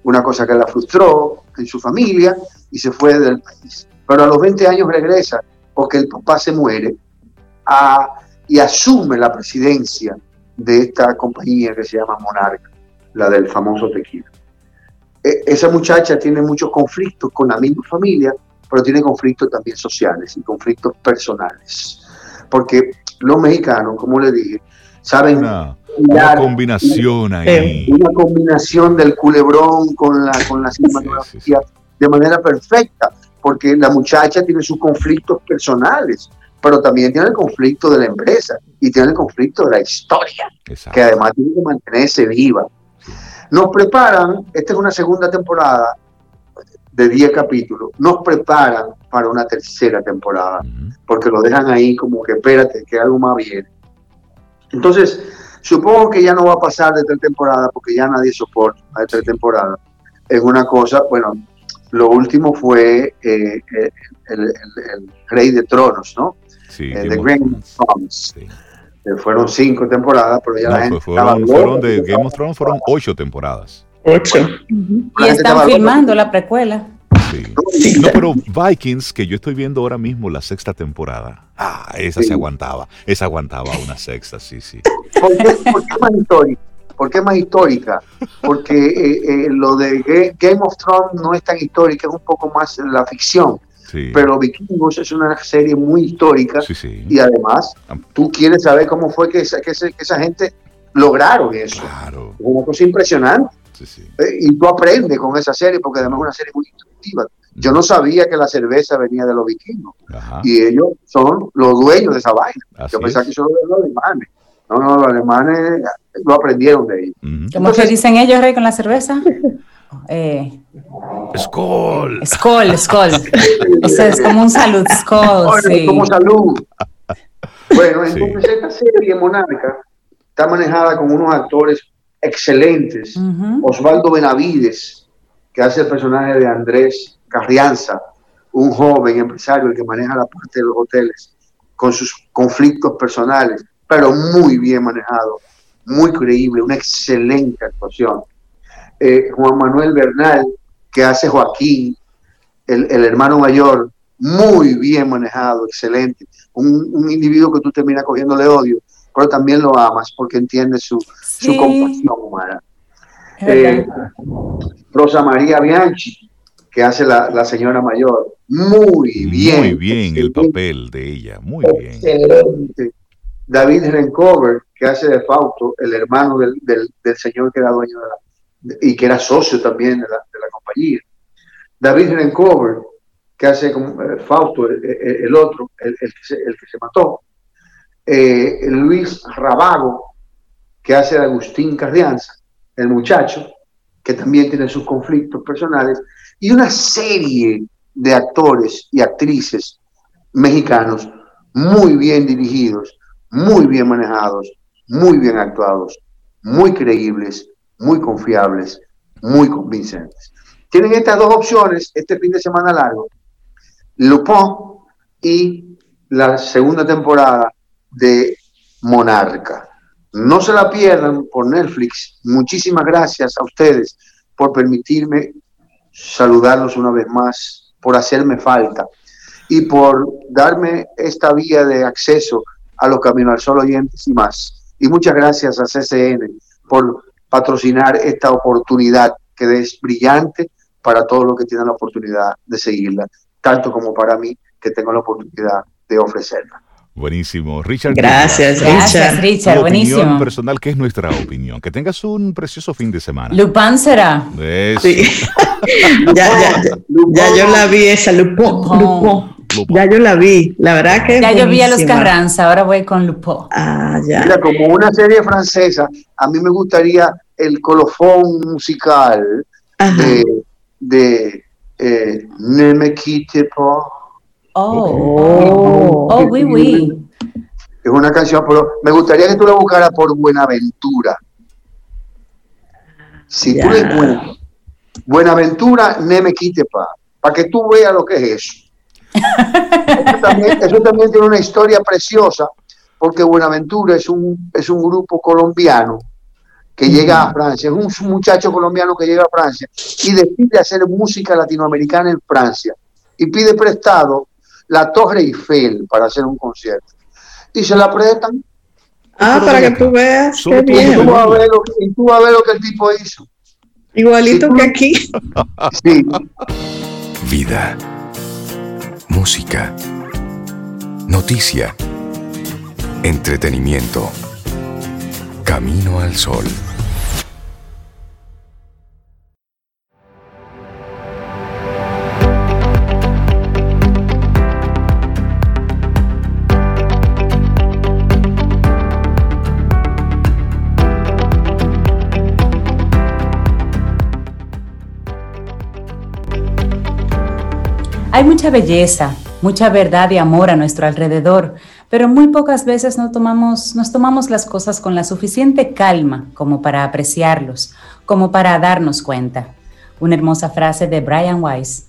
una cosa que la frustró en su familia y se fue del país. Pero a los 20 años regresa porque el papá se muere y asume la presidencia de esta compañía que se llama Monarca, la del famoso tequila. E, esa muchacha tiene muchos conflictos con la misma familia, pero tiene conflictos también sociales y conflictos personales. Porque los mexicanos, como le dije, saben... Una, una combinación ahí. Una combinación del culebrón con la, con la cinematografía de manera perfecta porque la muchacha tiene sus conflictos personales, pero también tiene el conflicto de la empresa y tiene el conflicto de la historia, que además tiene que mantenerse viva. Nos preparan, esta es una segunda temporada de 10 capítulos, nos preparan para una tercera temporada, porque lo dejan ahí como que espérate, que algo más viene. Entonces, supongo que ya no va a pasar de tres temporadas, porque ya nadie soporta de tres temporadas. Es una cosa, bueno, lo último fue eh, eh, el, Rey de Tronos, ¿no? Sí, eh, The Game of Thrones. fueron cinco temporadas, pero ya la gente fueron, fueron de Game of Thrones fueron ocho temporadas. Ocho. Y están filmando la precuela. Sí. No, pero Vikings, que yo estoy viendo ahora mismo la sexta temporada. Ah, esa se aguantaba. Esa aguantaba una sexta, sí, sí. ¿Por qué, por qué ¿Por qué más histórica? Porque eh, eh, lo de Game of Thrones no es tan histórica, es un poco más la ficción. Pero Vikingos es una serie muy histórica y además tú quieres saber cómo fue que esa, que esa, gente lograron eso. Claro. Es una cosa impresionante. Eh, y tú aprendes con esa serie porque además es una serie muy instructiva. Yo no sabía que la cerveza venía de los vikingos y ellos son los dueños de esa vaina. Yo pensaba que son los alemanes. No, no, los alemanes lo aprendieron de ellos. ¿Cómo se dicen ellos, Rey, con la cerveza? <laughs> Eh, Skol. Skol, Skol. o sea, es como un salud, Skol. sí. Como salud. Bueno, entonces esta serie Monarca está manejada con unos actores excelentes. Osvaldo Benavides, que hace el personaje de Andrés Carrianza, un joven empresario el que maneja la parte de los hoteles, con sus conflictos personales pero muy bien manejado, muy creíble, una excelente actuación. Eh, Juan Manuel Bernal, que hace Joaquín, el, hermano mayor, muy bien manejado, excelente. Un, individuo que tú terminas cogiéndole odio, pero también lo amas porque entiende su, compasión humana. Eh, Rosa María Bianchi, que hace la, señora mayor, muy bien. Muy bien el papel de ella, muy bien. Excelente. David Rencover, que hace de Fausto, el hermano del, señor que era dueño de la, y que era socio también de la, compañía. David Rencover, que hace como, eh, Fausto, el, otro, el, que se, mató. Eh, Luis Rabago, que hace de Agustín Carrianza, el muchacho, que también tiene sus conflictos personales, y una serie de actores y actrices mexicanos muy bien dirigidos, muy bien manejados, muy bien actuados, muy creíbles, muy confiables, muy convincentes. Tienen estas dos opciones este fin de semana largo, Lupin y la segunda temporada de Monarca. No se la pierdan por Netflix. Muchísimas gracias a ustedes por permitirme saludarlos una vez más, por hacerme falta y por darme esta vía de acceso a los Caminos al Sol oyentes y más. Y muchas gracias a CCN por patrocinar esta oportunidad que es brillante para todos los que tienen la oportunidad de seguirla, tanto como para mí que tengo la oportunidad de ofrecerla. Buenísimo. Richard. Gracias, Richard. Gracias, Richard. buenísimo. Opinión personal, que es nuestra opinión. Que tengas un precioso fin de semana. Lupin será. Sí. <laughs> ya, ya, ya, yo la vi esa, Lupin. Ya yo la vi, la verdad que. Ya yo vi a los Carranza, ahora voy con Lupin. Ah, ya. Mira, como una serie francesa, a mí me gustaría el colofón musical de, de eh, Ne me quitte pas Oh, oh, oui, oui. Es una canción, pero me gustaría que tú la buscaras por Buenaventura. Si tú le encuentras Buenaventura, ne me quite pa, para que tú veas lo que es eso. <laughs> eso, también, tiene una historia preciosa, porque Buenaventura es un, es un grupo colombiano que llega a Francia, es un muchacho colombiano que llega a Francia y decide hacer música latinoamericana en Francia y pide prestado la Torre Eiffel para hacer un concierto. Y se la prestan. Ah, para que tú veas. Qué bien. Y tú, vas a ver lo, y tú vas a ver lo que el tipo hizo. Igualito que aquí. <laughs> Sí. Vida. Música. Noticia. Entretenimiento. Camino al sol. Hay mucha belleza, mucha verdad y amor a nuestro alrededor, pero muy pocas veces nos tomamos, las cosas con la suficiente calma como para apreciarlos, como para darnos cuenta. Una hermosa frase de Brian Weiss.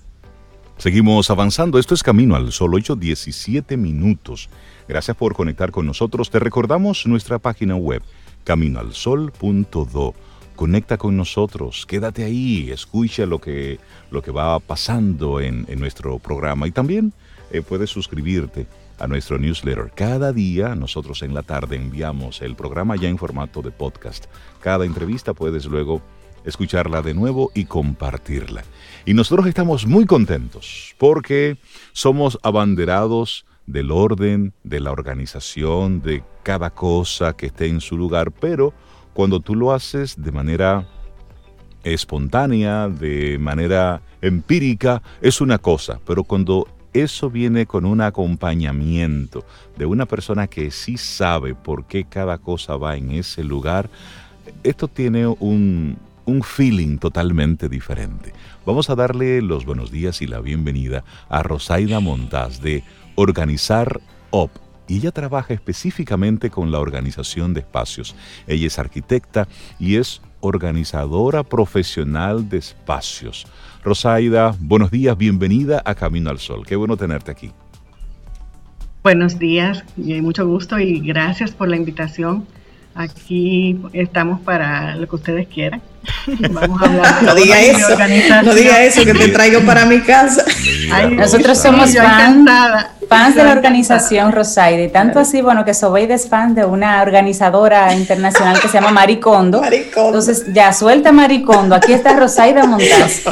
Seguimos avanzando. Esto es Camino al Sol, 8, 17 minutos. Gracias por conectar con nosotros. Te recordamos nuestra página web, caminoalsol.do conecta con nosotros, quédate ahí, escucha lo que, lo que va pasando en, nuestro programa y también eh, puedes suscribirte a nuestro newsletter. Cada día nosotros en la tarde enviamos el programa ya en formato de podcast. Cada entrevista puedes luego escucharla de nuevo y compartirla. Y nosotros estamos muy contentos porque somos abanderados del orden, de la organización, de cada cosa que esté en su lugar, pero cuando tú lo haces de manera espontánea, de manera empírica, es una cosa, pero cuando eso viene con un acompañamiento de una persona que sí sabe por qué cada cosa va en ese lugar, esto tiene un, un feeling totalmente diferente. Vamos a darle los buenos días y la bienvenida a Rosaida Montaz de Organizar OP y ella trabaja específicamente con la organización de espacios. Ella es arquitecta y es organizadora profesional de espacios. Rosaida, buenos días, bienvenida a Camino al Sol. Qué bueno tenerte aquí. Buenos días, y mucho gusto y gracias por la invitación. Aquí estamos para lo que ustedes quieran. <laughs> Vamos a hablar de no diga eso, no diga eso que te traigo para mi casa. nosotros somos fans, fans de la organización Rosaide, tanto así, bueno, que Sobeide es fan de una organizadora internacional que se llama Maricondo. Maricondo. Entonces, ya suelta Maricondo, aquí está Rosaida Montaz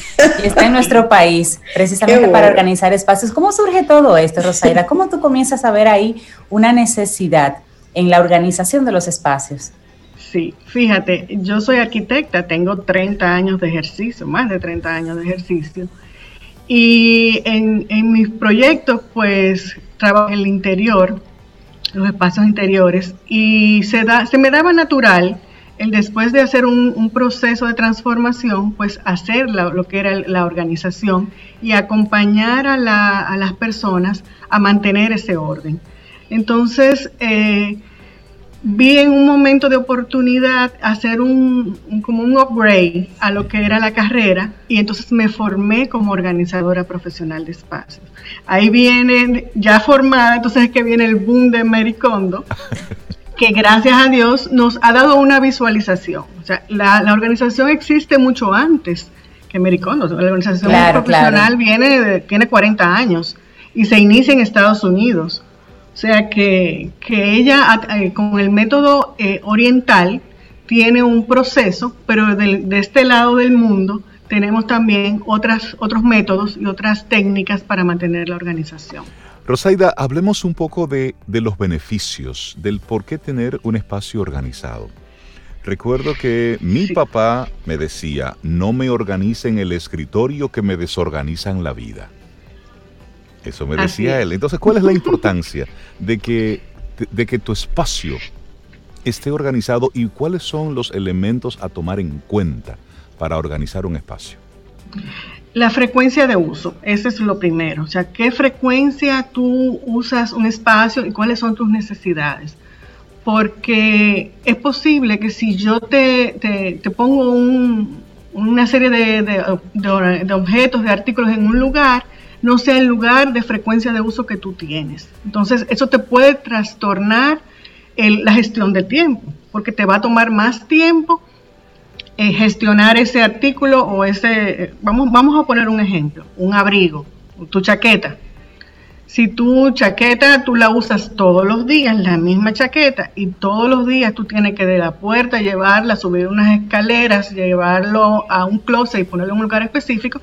y está en nuestro país, precisamente para organizar espacios. ¿Cómo surge todo esto, Rosaida? ¿Cómo tú comienzas a ver ahí una necesidad en la organización de los espacios? Sí, fíjate, yo soy arquitecta, tengo 30 años de ejercicio, más de 30 años de ejercicio. Y en, mis proyectos, pues, trabajo en el interior, los espacios interiores, y se, da, se me daba natural el después de hacer un, proceso de transformación, pues hacer lo que era la organización y acompañar a, las personas a mantener ese orden. Entonces, eh, vi en un momento de oportunidad hacer un, como un upgrade a lo que era la carrera y entonces me formé como organizadora profesional de espacios. Ahí viene, ya formada, entonces es que viene el boom de Mericondo, <laughs> que gracias a Dios nos ha dado una visualización. O sea, la, organización existe mucho antes que Mericondo. La organización profesional viene tiene 40 años y se inicia en Estados Unidos. O sea que, ella eh, con el método eh, oriental tiene un proceso, pero de, este lado del mundo tenemos también otras, otros métodos y otras técnicas para mantener la organización. Rosaida, hablemos un poco de, de, los beneficios, del por qué tener un espacio organizado. Recuerdo que mi papá me decía, no me organicen el escritorio que me desorganizan la vida. Eso me decía él. Entonces, ¿cuál es la importancia de que, de, que tu espacio esté organizado y cuáles son los elementos a tomar en cuenta para organizar un espacio? La frecuencia de uso, ese es lo primero. O sea, ¿qué frecuencia tú usas un espacio y cuáles son tus necesidades? Porque es posible que si yo te, te, pongo una serie de, de, objetos, de artículos en un lugar, no sea el lugar de frecuencia de uso que tú tienes. Entonces, eso te puede trastornar la gestión del tiempo, porque te va a tomar más tiempo eh, gestionar ese artículo o ese, vamos, vamos a poner un ejemplo, un abrigo, tu chaqueta. Si tu chaqueta tú la usas todos los días, la misma chaqueta, y todos los días tú tienes que de la puerta llevarla, subir unas escaleras, llevarlo a un closet y ponerlo en un lugar específico,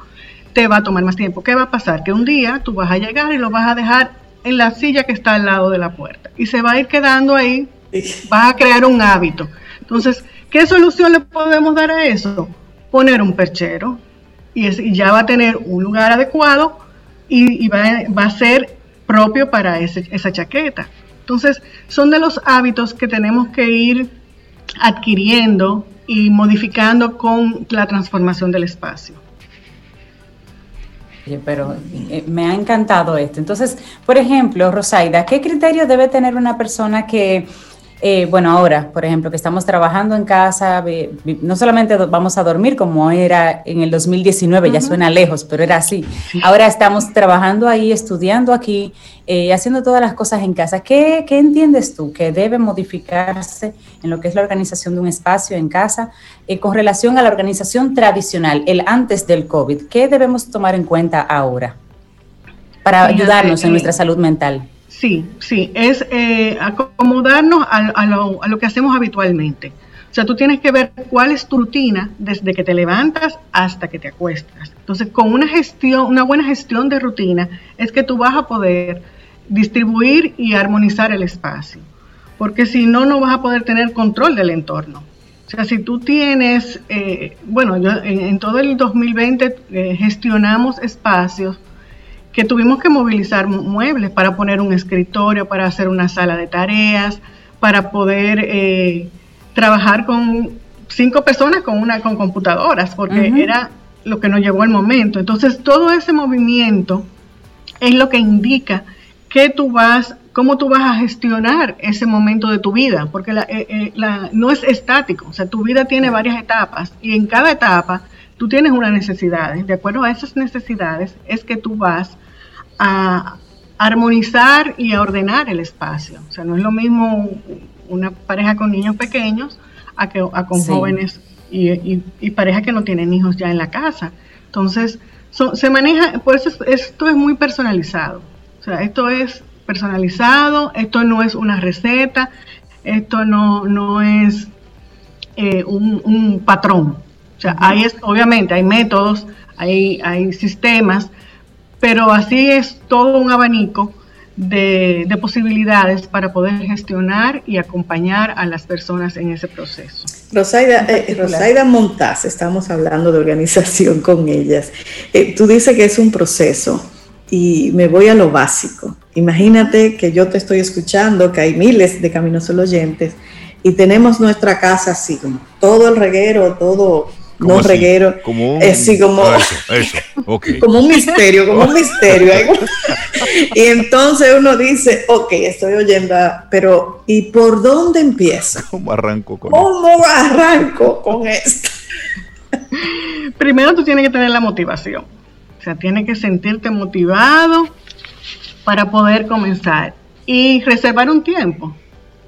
te va a tomar más tiempo. ¿Qué va a pasar? Que un día tú vas a llegar y lo vas a dejar en la silla que está al lado de la puerta y se va a ir quedando ahí, <laughs> vas a crear un hábito. Entonces, ¿qué solución le podemos dar a eso? Poner un perchero y, ya va a tener un lugar adecuado y, va, a ser propio para esa chaqueta. Entonces, son de los hábitos que tenemos que ir adquiriendo y modificando con la transformación del espacio pero eh, me ha encantado esto. Entonces, por ejemplo, Rosaida, ¿qué criterio debe tener una persona que eh, bueno, ahora, por ejemplo, que estamos trabajando en casa, no solamente vamos a dormir como era en el 2019, ya suena lejos, pero era así. Ahora estamos trabajando ahí, estudiando aquí, eh, haciendo todas las cosas en casa. ¿Qué, entiendes tú que debe modificarse en lo que es la organización de un espacio en casa eh, con relación a la organización tradicional, el antes del COVID? ¿Qué debemos tomar en cuenta ahora para ayudarnos en nuestra salud mental? Sí, sí, es eh, acomodarnos a, lo, que hacemos habitualmente. O sea, tú tienes que ver cuál es tu rutina desde que te levantas hasta que te acuestas. Entonces, con una gestión, una buena gestión de rutina, es que tú vas a poder distribuir y armonizar el espacio. Porque si no, no vas a poder tener control del entorno. O sea, si tú tienes, eh, bueno, yo en, todo el 2020 eh, gestionamos espacios que tuvimos que movilizar muebles para poner un escritorio, para hacer una sala de tareas, para poder eh, trabajar con cinco personas con una con computadoras, porque era lo que nos llevó el momento. Entonces, todo ese movimiento es lo que indica que tú vas, cómo tú vas a gestionar ese momento de tu vida, porque la, eh, eh, no es estático, o sea, tu vida tiene varias etapas y en cada etapa tú tienes unas necesidades. De acuerdo a esas necesidades es que tú vas a armonizar y a ordenar el espacio. O sea, no es lo mismo una pareja con niños pequeños a, que, a con jóvenes y, y, parejas que no tienen hijos ya en la casa. Entonces, se maneja, por eso esto es muy personalizado. O sea, esto es personalizado, esto no es una receta, esto no, no es eh, un, patrón. O sea, hay, obviamente hay métodos, hay, hay sistemas, pero así es todo un abanico de, posibilidades para poder gestionar y acompañar a las personas en ese proceso. Rosaida, eh, Rosaida Montaz, estamos hablando de organización <laughs> con ellas. Eh, tú dices que es un proceso y me voy a lo básico. Imagínate que yo te estoy escuchando, que hay miles de Caminos oyentes y tenemos nuestra casa así, como todo el reguero, todo no reguero, como un, como, eso, <laughs> como un misterio, como un misterio. <laughs> y entonces uno dice, ok, estoy oyendo, pero ¿y por dónde empieza? ¿Cómo arranco con ¿Cómo arranco con esto? <laughs> Primero tú tienes que tener la motivación, o sea, tienes que sentirte motivado para poder comenzar y reservar un tiempo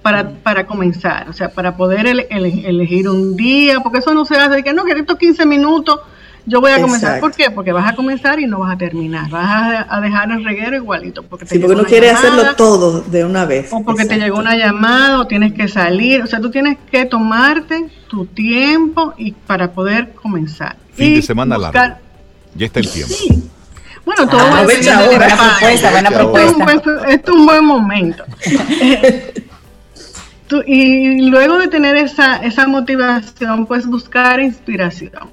para, para comenzar, o sea, para poder elegir un día, porque eso no se hace de que no, que estos 15 minutos yo voy a comenzar. ¿Por qué? Porque vas a comenzar y no vas a terminar, vas a, dejar el reguero igualito. Porque sí, porque no quieres hacerlo todo de una vez. O porque te llegó una llamada o tienes que salir, o sea, tú tienes que tomarte tu tiempo y para poder comenzar. Fin de semana largo. Ya está el tiempo. Bueno, todo ah, es buena propuesta, buena propuesta. Esto es un buen momento. <laughs> y luego de tener esa, esa motivación, pues buscar inspiración,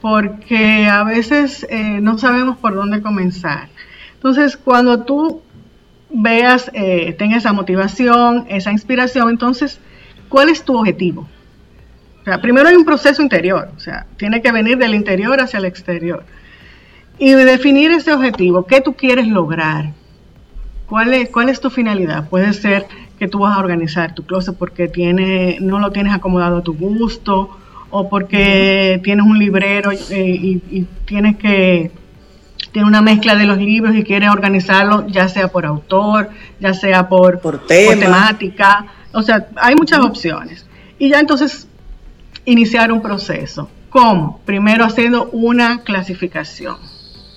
porque a veces eh, no sabemos por dónde comenzar. Entonces, cuando tú veas, eh, tengas esa motivación, esa inspiración, entonces, ¿cuál es tu objetivo? O sea, primero hay un proceso interior, o sea, tiene que venir del interior hacia el exterior. Y definir ese objetivo, ¿qué tú quieres lograr? ¿Cuál es, cuál es tu finalidad? Puede ser que tú vas a organizar tu closet porque tiene, no lo tienes acomodado a tu gusto o porque tienes un librero eh, y, tienes que tiene una mezcla de los libros y quieres organizarlo ya sea por autor, ya sea por, por, temática. O sea, hay muchas opciones. Y ya entonces iniciar un proceso. ¿Cómo? Primero haciendo una clasificación.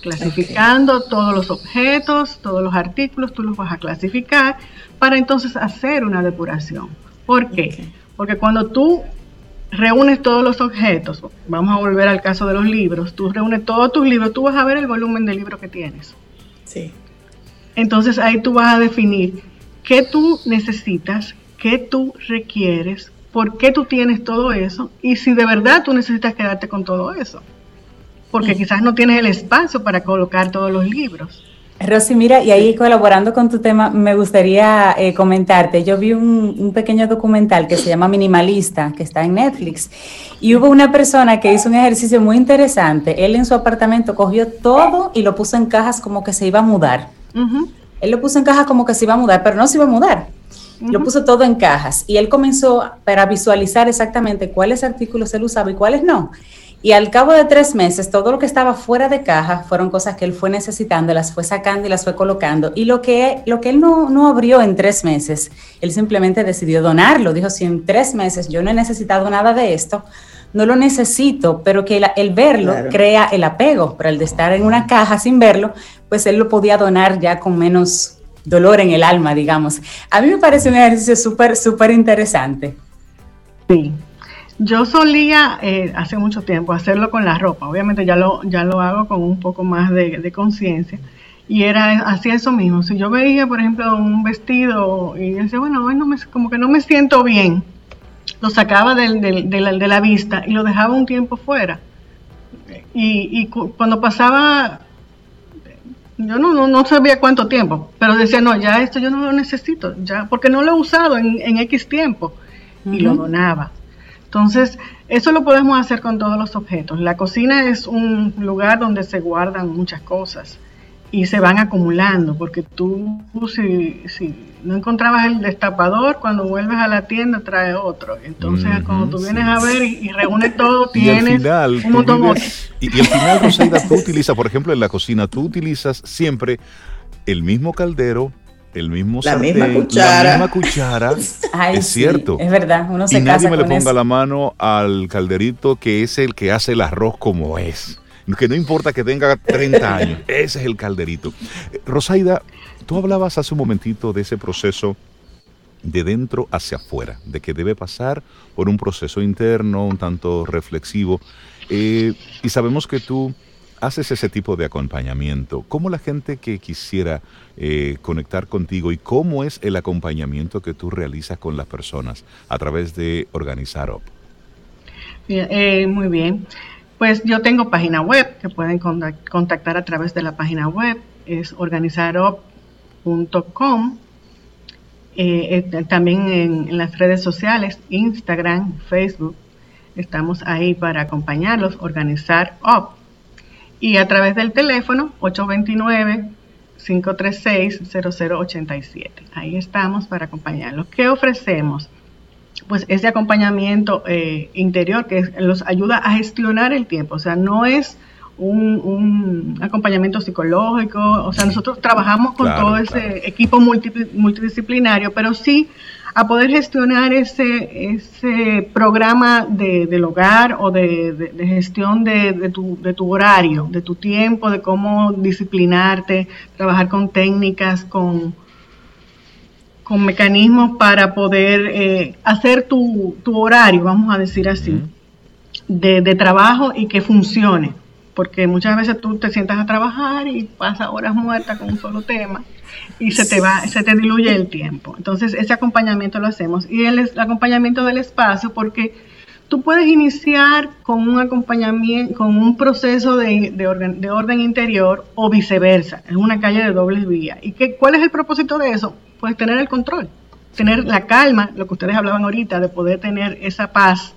Clasificando todos los objetos, todos los artículos, tú los vas a clasificar para entonces hacer una depuración. ¿Por qué? Porque cuando tú reúnes todos los objetos, vamos a volver al caso de los libros, tú reúnes todos tus libros, tú vas a ver el volumen de libro que tienes. Sí. Entonces ahí tú vas a definir qué tú necesitas, qué tú requieres, por qué tú tienes todo eso y si de verdad tú necesitas quedarte con todo eso. Porque mm. quizás no tienes el espacio para colocar todos los libros. Rosy, mira, y ahí colaborando con tu tema, me gustaría eh, comentarte, yo vi un, pequeño documental que se llama Minimalista, que está en Netflix, y hubo una persona que hizo un ejercicio muy interesante. Él en su apartamento cogió todo y lo puso en cajas como que se iba a mudar. Él lo puso en cajas como que se iba a mudar, pero no se iba a mudar. Lo puso todo en cajas y él comenzó para visualizar exactamente cuáles artículos él usaba y cuáles no. Y al cabo de tres meses, todo lo que estaba fuera de caja fueron cosas que él fue necesitando, las fue sacando y las fue colocando. Y lo que, lo que él no, no abrió en tres meses, él simplemente decidió donarlo. Dijo, si en tres meses yo no he necesitado nada de esto, no lo necesito, pero que el, verlo crea el apego. Pero el de estar en una caja sin verlo, pues él lo podía donar ya con menos dolor en el alma, digamos. A mí me parece un ejercicio súper, súper interesante. Sí, yo solía eh, hace mucho tiempo hacerlo con la ropa, obviamente ya lo, ya lo hago con un poco más de, conciencia. Y era hacía eso mismo. Si yo veía, por ejemplo, un vestido y decía, bueno, hoy no me, como que no me siento bien, lo sacaba de, la, vista y lo dejaba un tiempo fuera. Y, cuando pasaba, yo no, no, sabía cuánto tiempo, pero decía, no, ya esto yo no lo necesito, ya, porque no lo he usado en, en X tiempo. Y lo donaba. Entonces, eso lo podemos hacer con todos los objetos. La cocina es un lugar donde se guardan muchas cosas y se van acumulando, porque tú si, no encontrabas el destapador, cuando vuelves a la tienda trae otro. Entonces, cuando tú vienes a ver y, reúnes todo, <laughs> tienes un montón y, y, al final, <laughs> Rosaida, tú utilizas, por ejemplo, en la cocina, tú utilizas siempre el mismo caldero, el mismo la misma cuchara. La misma cuchara. <laughs> es cierto. Es verdad, uno se y nadie me le ponga la mano al calderito que es el que hace el arroz como es. Que no importa que tenga 30 <laughs> años, ese es el calderito. Rosaida, tú hablabas hace un momentito de ese proceso de dentro hacia afuera, de que debe pasar por un proceso interno, un tanto reflexivo. Eh, y sabemos que tú haces ese tipo de acompañamiento. ¿Cómo la gente que quisiera eh, conectar contigo y cómo es el acompañamiento que tú realizas con las personas a través de Organizar eh, muy bien. Pues yo tengo página web que pueden contactar a través de la página web, es organizarop.org. Eh, también en, las redes sociales, Instagram, Facebook, estamos ahí para acompañarlos, organizar UP. Y a través del teléfono 829-536-0087. Ahí estamos para acompañarlos. ¿Qué ofrecemos? Pues ese acompañamiento eh, interior que los ayuda a gestionar el tiempo. O sea, no es un, acompañamiento psicológico, o sea, nosotros trabajamos con todo ese equipo multidisciplinario, pero sí a poder gestionar ese, ese programa de, del hogar o de, gestión de, tu, de tu horario, de tu tiempo, de cómo disciplinarte, trabajar con técnicas, con, con mecanismos para poder eh, hacer tu, tu, horario, vamos a decir así, de, de trabajo y que funcione porque muchas veces tú te sientas a trabajar y pasas horas muertas con un solo tema y se te va, se te diluye el tiempo. Entonces, ese acompañamiento lo hacemos. Y el, acompañamiento del espacio, porque tú puedes iniciar con un acompañamiento, con un proceso de, de, orden, interior o viceversa. Es una calle de dobles vías. ¿Y qué, cuál es el propósito de eso? Pues tener el control, tener la calma, lo que ustedes hablaban ahorita, de poder tener esa paz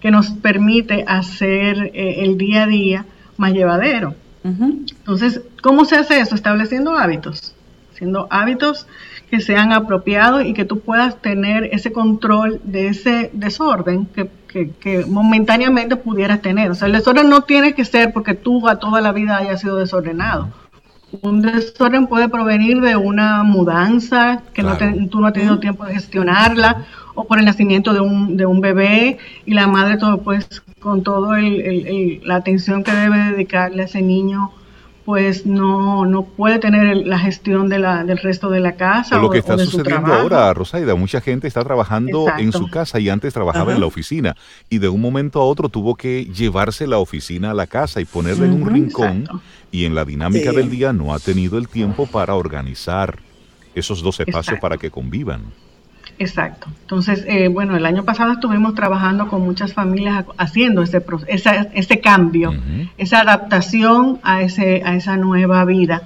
que nos permite hacer eh, el día a día más llevadero. Entonces, ¿cómo se hace eso? Estableciendo hábitos, siendo hábitos que sean apropiados y que tú puedas tener ese control de ese desorden que, que, momentáneamente pudieras tener. O sea, el desorden no tiene que ser porque tú a toda la vida hayas sido desordenado. Un desorden puede provenir de una mudanza que no tú no has tenido tiempo de gestionarla o por el nacimiento de un, de un bebé y la madre todo pues con toda la atención que debe dedicarle a ese niño pues no, no puede tener la gestión de la, del resto de la casa. lo que está sucediendo ahora, Rosaida, mucha gente está trabajando en su casa y antes trabajaba en la oficina y de un momento a otro tuvo que llevarse la oficina a la casa y ponerla en un rincón y en la dinámica del día no ha tenido el tiempo para organizar esos dos espacios para que convivan. Exacto. Entonces, eh, bueno, el año pasado estuvimos trabajando con muchas familias haciendo ese, ese cambio, esa adaptación a, ese, a esa nueva vida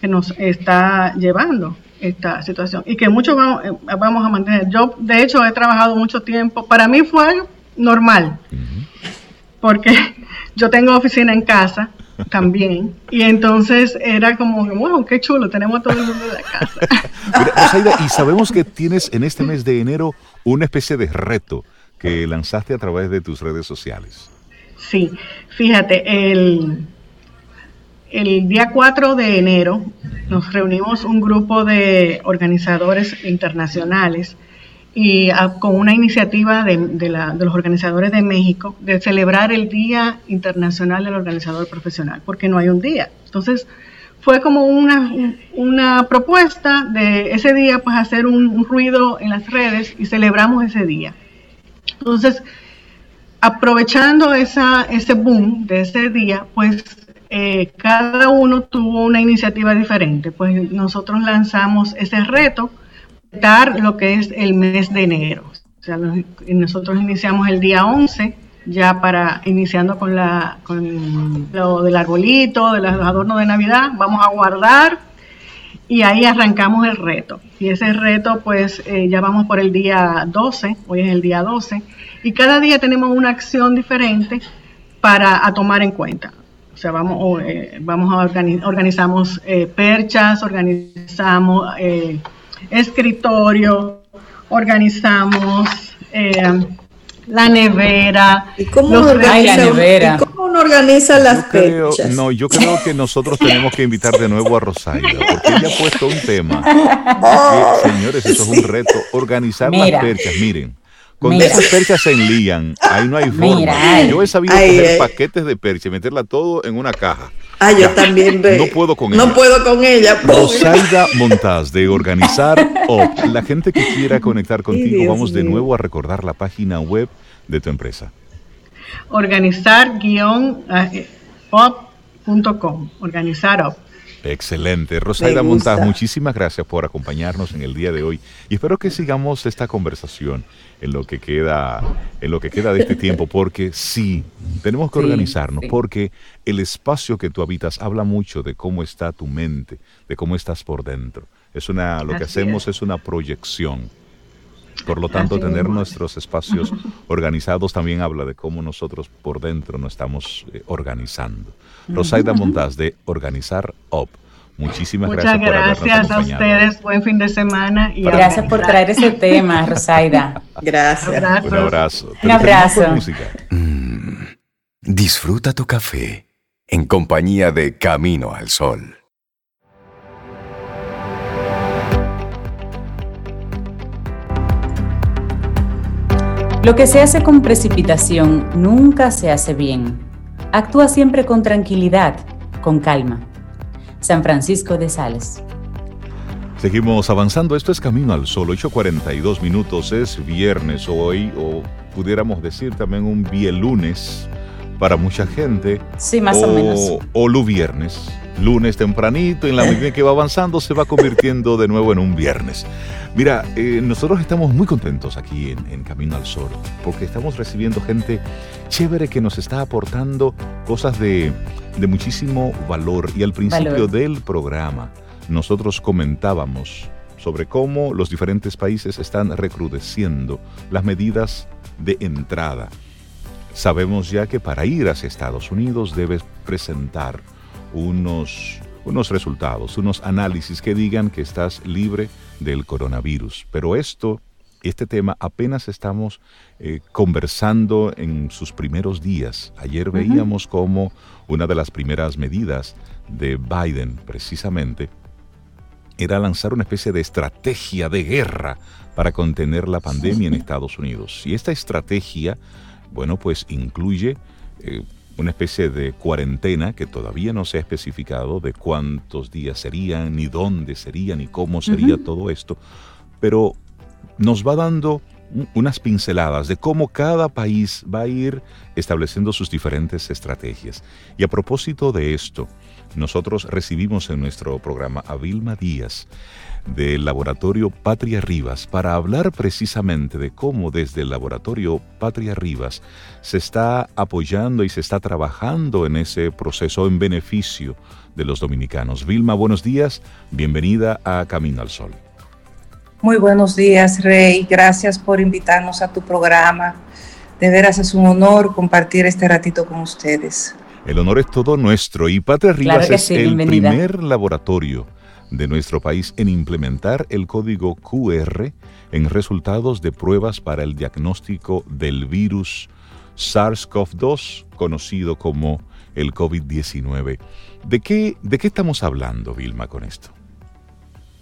que nos está llevando esta situación y que muchos vamos, eh, vamos a mantener. Yo, de hecho, he trabajado mucho tiempo. Para mí fue normal, porque <laughs> yo tengo oficina en casa también. Y entonces era como, wow, qué chulo, tenemos todo el mundo de la casa. <laughs> y sabemos que tienes en este mes de enero una especie de reto que lanzaste a través de tus redes sociales. Sí, fíjate, el, el día 4 de enero nos reunimos un grupo de organizadores internacionales y con una iniciativa de, los organizadores de México de celebrar el Día Internacional del Organizador Profesional, porque no hay un día. Entonces, fue como una, una propuesta de ese día, pues hacer un, ruido en las redes y celebramos ese día. Entonces, aprovechando esa, ese boom de ese día, pues eh, cada uno tuvo una iniciativa diferente. Pues nosotros lanzamos ese reto lo que es el mes de enero. O sea, nosotros iniciamos el día 11, ya para iniciando con, la, con lo del arbolito, de los adornos de Navidad, vamos a guardar y ahí arrancamos el reto. Y ese reto, pues eh, ya vamos por el día 12, hoy es el día 12, y cada día tenemos una acción diferente para a tomar en cuenta. O sea, vamos, eh, vamos a organizamos eh, perchas, organizamos escritorio, organizamos eh, la nevera. ¿Y cómo, organiza, cómo uno organiza las fechas? No, yo creo que nosotros tenemos que invitar de nuevo a Rosaida, porque ella ha puesto un tema. <laughs> señores, eso es un reto, organizar las fechas. Miren, con esas perchas se enlían, ahí no hay forma. Yo he sabido coger paquetes de percha y meterla todo en una caja. Ah, yo también veo. No puedo con ella. No puedo con ella. Rosaida Montaz de Organizar OP. La gente que quiera conectar contigo, vamos de nuevo a recordar la página web de tu empresa. Organizar-op.com. Organizar OP. Excelente. Rosaida Montaz, muchísimas gracias por acompañarnos en el día de hoy y espero que sigamos esta conversación en lo que queda, en lo que queda de este tiempo, porque sí, tenemos que organizarnos, porque el espacio que tú habitas habla mucho de cómo está tu mente, de cómo estás por dentro. Es una, lo que hacemos es. una proyección. Por lo tanto, tener nuestros espacios <laughs> organizados también habla de cómo nosotros por dentro nos estamos eh, organizando. Rosaida Montaz de Organizar Up. Muchísimas Muchas gracias. gracias a ustedes. Buen fin de semana. Y gracias por traer ese tema, Rosaida. Gracias. Un abrazo. Un abrazo. Mm, disfruta tu café en compañía de Camino al Sol. Lo que se hace con precipitación nunca se hace bien. Actúa siempre con tranquilidad, con calma. San Francisco de Sales. Seguimos avanzando. Esto es Camino al Sol. 8.42 minutos. Es viernes hoy, o pudiéramos decir también un lunes para mucha gente. Sí, más o, menos. O viernes. Lunes tempranito, en la medida que va avanzando, se va convirtiendo de nuevo en un viernes. Mira, eh, nosotros estamos muy contentos aquí en, Camino al Sol, porque estamos recibiendo gente chévere que nos está aportando cosas de, muchísimo valor. Y al principio del programa, nosotros comentábamos sobre cómo los diferentes países están recrudeciendo las medidas de entrada. Sabemos ya que para ir hacia Estados Unidos debes presentar unos, unos resultados, unos análisis que digan que estás libre del coronavirus. Pero esto, este tema apenas estamos eh, conversando en sus primeros días. Ayer veíamos como una de las primeras medidas de Biden, precisamente, era lanzar una especie de estrategia de guerra para contener la pandemia en Estados Unidos. Y esta estrategia, bueno, pues incluye eh, una especie de cuarentena que todavía no se ha especificado de cuántos días serían, ni dónde sería, ni cómo sería todo esto, pero nos va dando unas pinceladas de cómo cada país va a ir estableciendo sus diferentes estrategias. Y a propósito de esto, nosotros recibimos en nuestro programa a Vilma Díaz del laboratorio Patria Rivas para hablar precisamente de cómo desde el laboratorio Patria Rivas se está apoyando y se está trabajando en ese proceso en beneficio de los dominicanos. Vilma, buenos días, bienvenida a Camino al Sol. Muy buenos días, Rey. Gracias por invitarnos a tu programa. De veras es un honor compartir este ratito con ustedes. El honor es todo nuestro y Patria Rivas es el primer laboratorio de nuestro país en implementar el código QR en resultados de pruebas para el diagnóstico del virus SARS-CoV-2, conocido como el COVID-19. ¿De qué, ¿De qué estamos hablando, Vilma, con esto?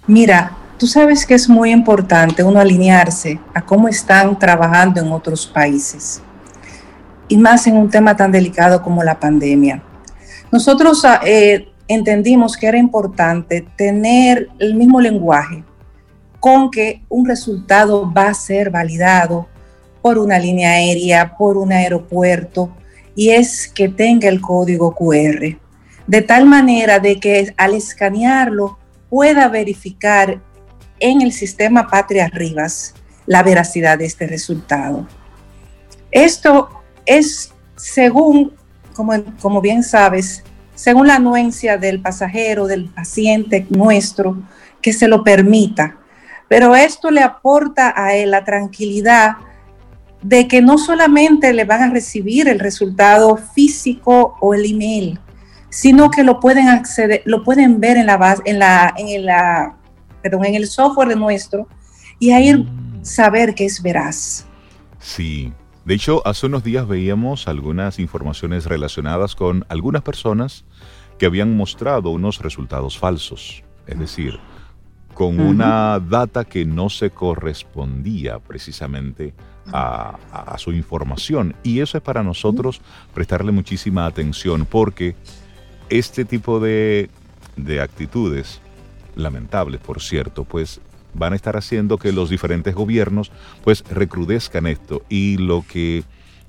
Mira, tú sabes que es muy importante uno alinearse a cómo están trabajando en otros países, y más en un tema tan delicado como la pandemia. Nosotros ah, eh, entendimos que era importante tener el mismo lenguaje con que un resultado va a ser validado por una línea aérea, por un aeropuerto, y es que tenga el código QR, de tal manera de que al escanearlo pueda verificar en el sistema Patria Rivas la veracidad de este resultado. Esto es según, como, como bien sabes, según la anuencia del pasajero, del paciente nuestro, que se lo permita. Pero esto le aporta a él la tranquilidad de que no solamente le van a recibir el resultado físico o el email, sino que lo pueden acceder, lo pueden ver en la base, en la, en la, perdón, en el software de nuestro y ahí mm. saber que es veraz. Sí, de hecho, hace unos días veíamos algunas informaciones relacionadas con algunas personas que habían mostrado unos resultados falsos, es decir, con una data que no se correspondía precisamente a, su información. Y eso es para nosotros prestarle muchísima atención porque este tipo de, de actitudes, lamentables por cierto, pues van a estar haciendo que los diferentes gobiernos pues recrudezcan esto y lo que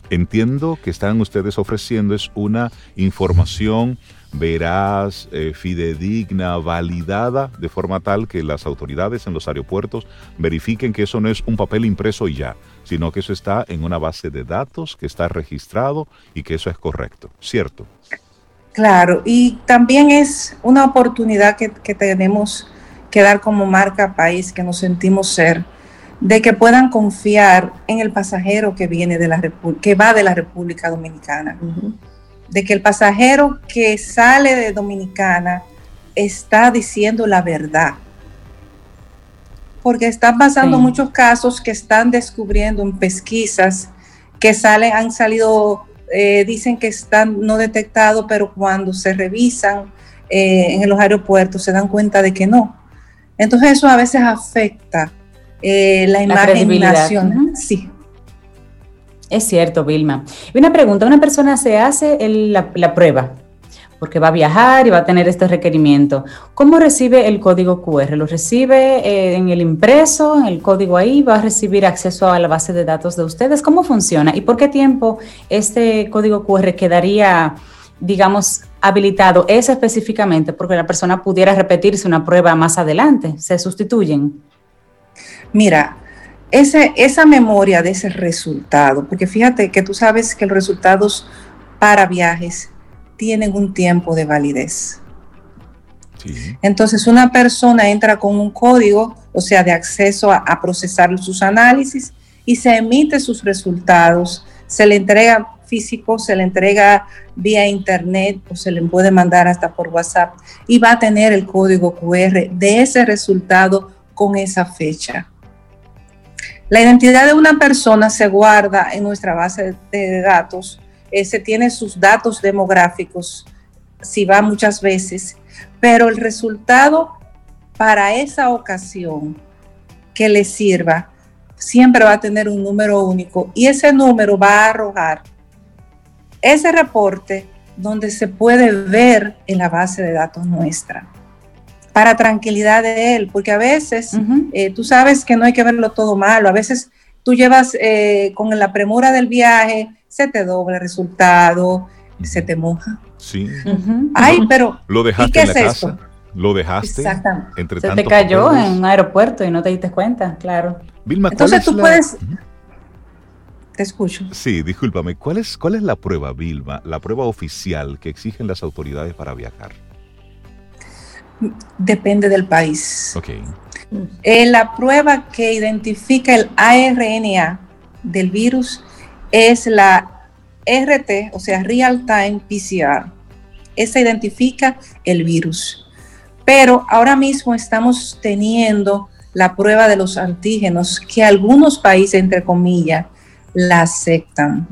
entiendo que están ustedes ofreciendo es una información veraz, eh, fidedigna, validada, de forma tal que las autoridades en los aeropuertos verifiquen que eso no es un papel impreso y ya, sino que eso está en una base de datos, que está registrado y que eso es correcto, ¿cierto? Claro, y también es una oportunidad que, tenemos que dar como marca país, que nos sentimos ser, de que puedan confiar en el pasajero que viene de la que va de la República Dominicana de que el pasajero que sale de Dominicana está diciendo la verdad. Porque están pasando muchos casos que están descubriendo en pesquisas que salen, han salido, eh, dicen que están no detectados, pero cuando se revisan eh, en los aeropuertos se dan cuenta de que no. Entonces eso a veces afecta eh, la, imagen nacional. Sí, es cierto, Vilma. Y una pregunta, una persona se hace la, prueba porque va a viajar y va a tener este requerimiento. ¿Cómo recibe el código QR? ¿Lo recibe eh, en el impreso, en el código ahí? ¿Va a recibir acceso a la base de datos de ustedes? ¿Cómo funciona? ¿Y por qué tiempo este código QR quedaría, digamos, habilitado ese específicamente? Porque la persona pudiera repetirse una prueba más adelante. ¿Se sustituyen? Mira, esa memoria de ese resultado, porque fíjate que tú sabes que los resultados para viajes tienen un tiempo de validez. Entonces una persona entra con un código, o sea, de acceso a, a, procesar sus análisis y se emite sus resultados, se le entrega físico, se le entrega vía internet o se le puede mandar hasta por WhatsApp y va a tener el código QR de ese resultado con esa fecha. La identidad de una persona se guarda en nuestra base de datos, eh, se tiene sus datos demográficos, si va muchas veces, pero el resultado para esa ocasión que le sirva siempre va a tener un número único y ese número va a arrojar ese reporte donde se puede ver en la base de datos nuestra para tranquilidad de él, porque a veces eh, tú sabes que no hay que verlo todo malo, a veces tú llevas eh, con la premura del viaje, se te dobla el resultado, se te moja. Sí. Ay, pero lo dejaste qué en la es casa. Lo dejaste. Exactamente. Entre se te cayó en un aeropuerto y no te diste cuenta, claro. Vilma, Entonces tú puedes. Te escucho. Sí, discúlpame. ¿Cuál es, ¿Cuál es la prueba, Vilma, la prueba oficial que exigen las autoridades para viajar? depende del país. Okay. Eh, la prueba que identifica el ARNA del virus es la RT, o sea, Real Time PCR. Esa identifica el virus. Pero ahora mismo estamos teniendo la prueba de los antígenos que algunos países, entre comillas, la aceptan.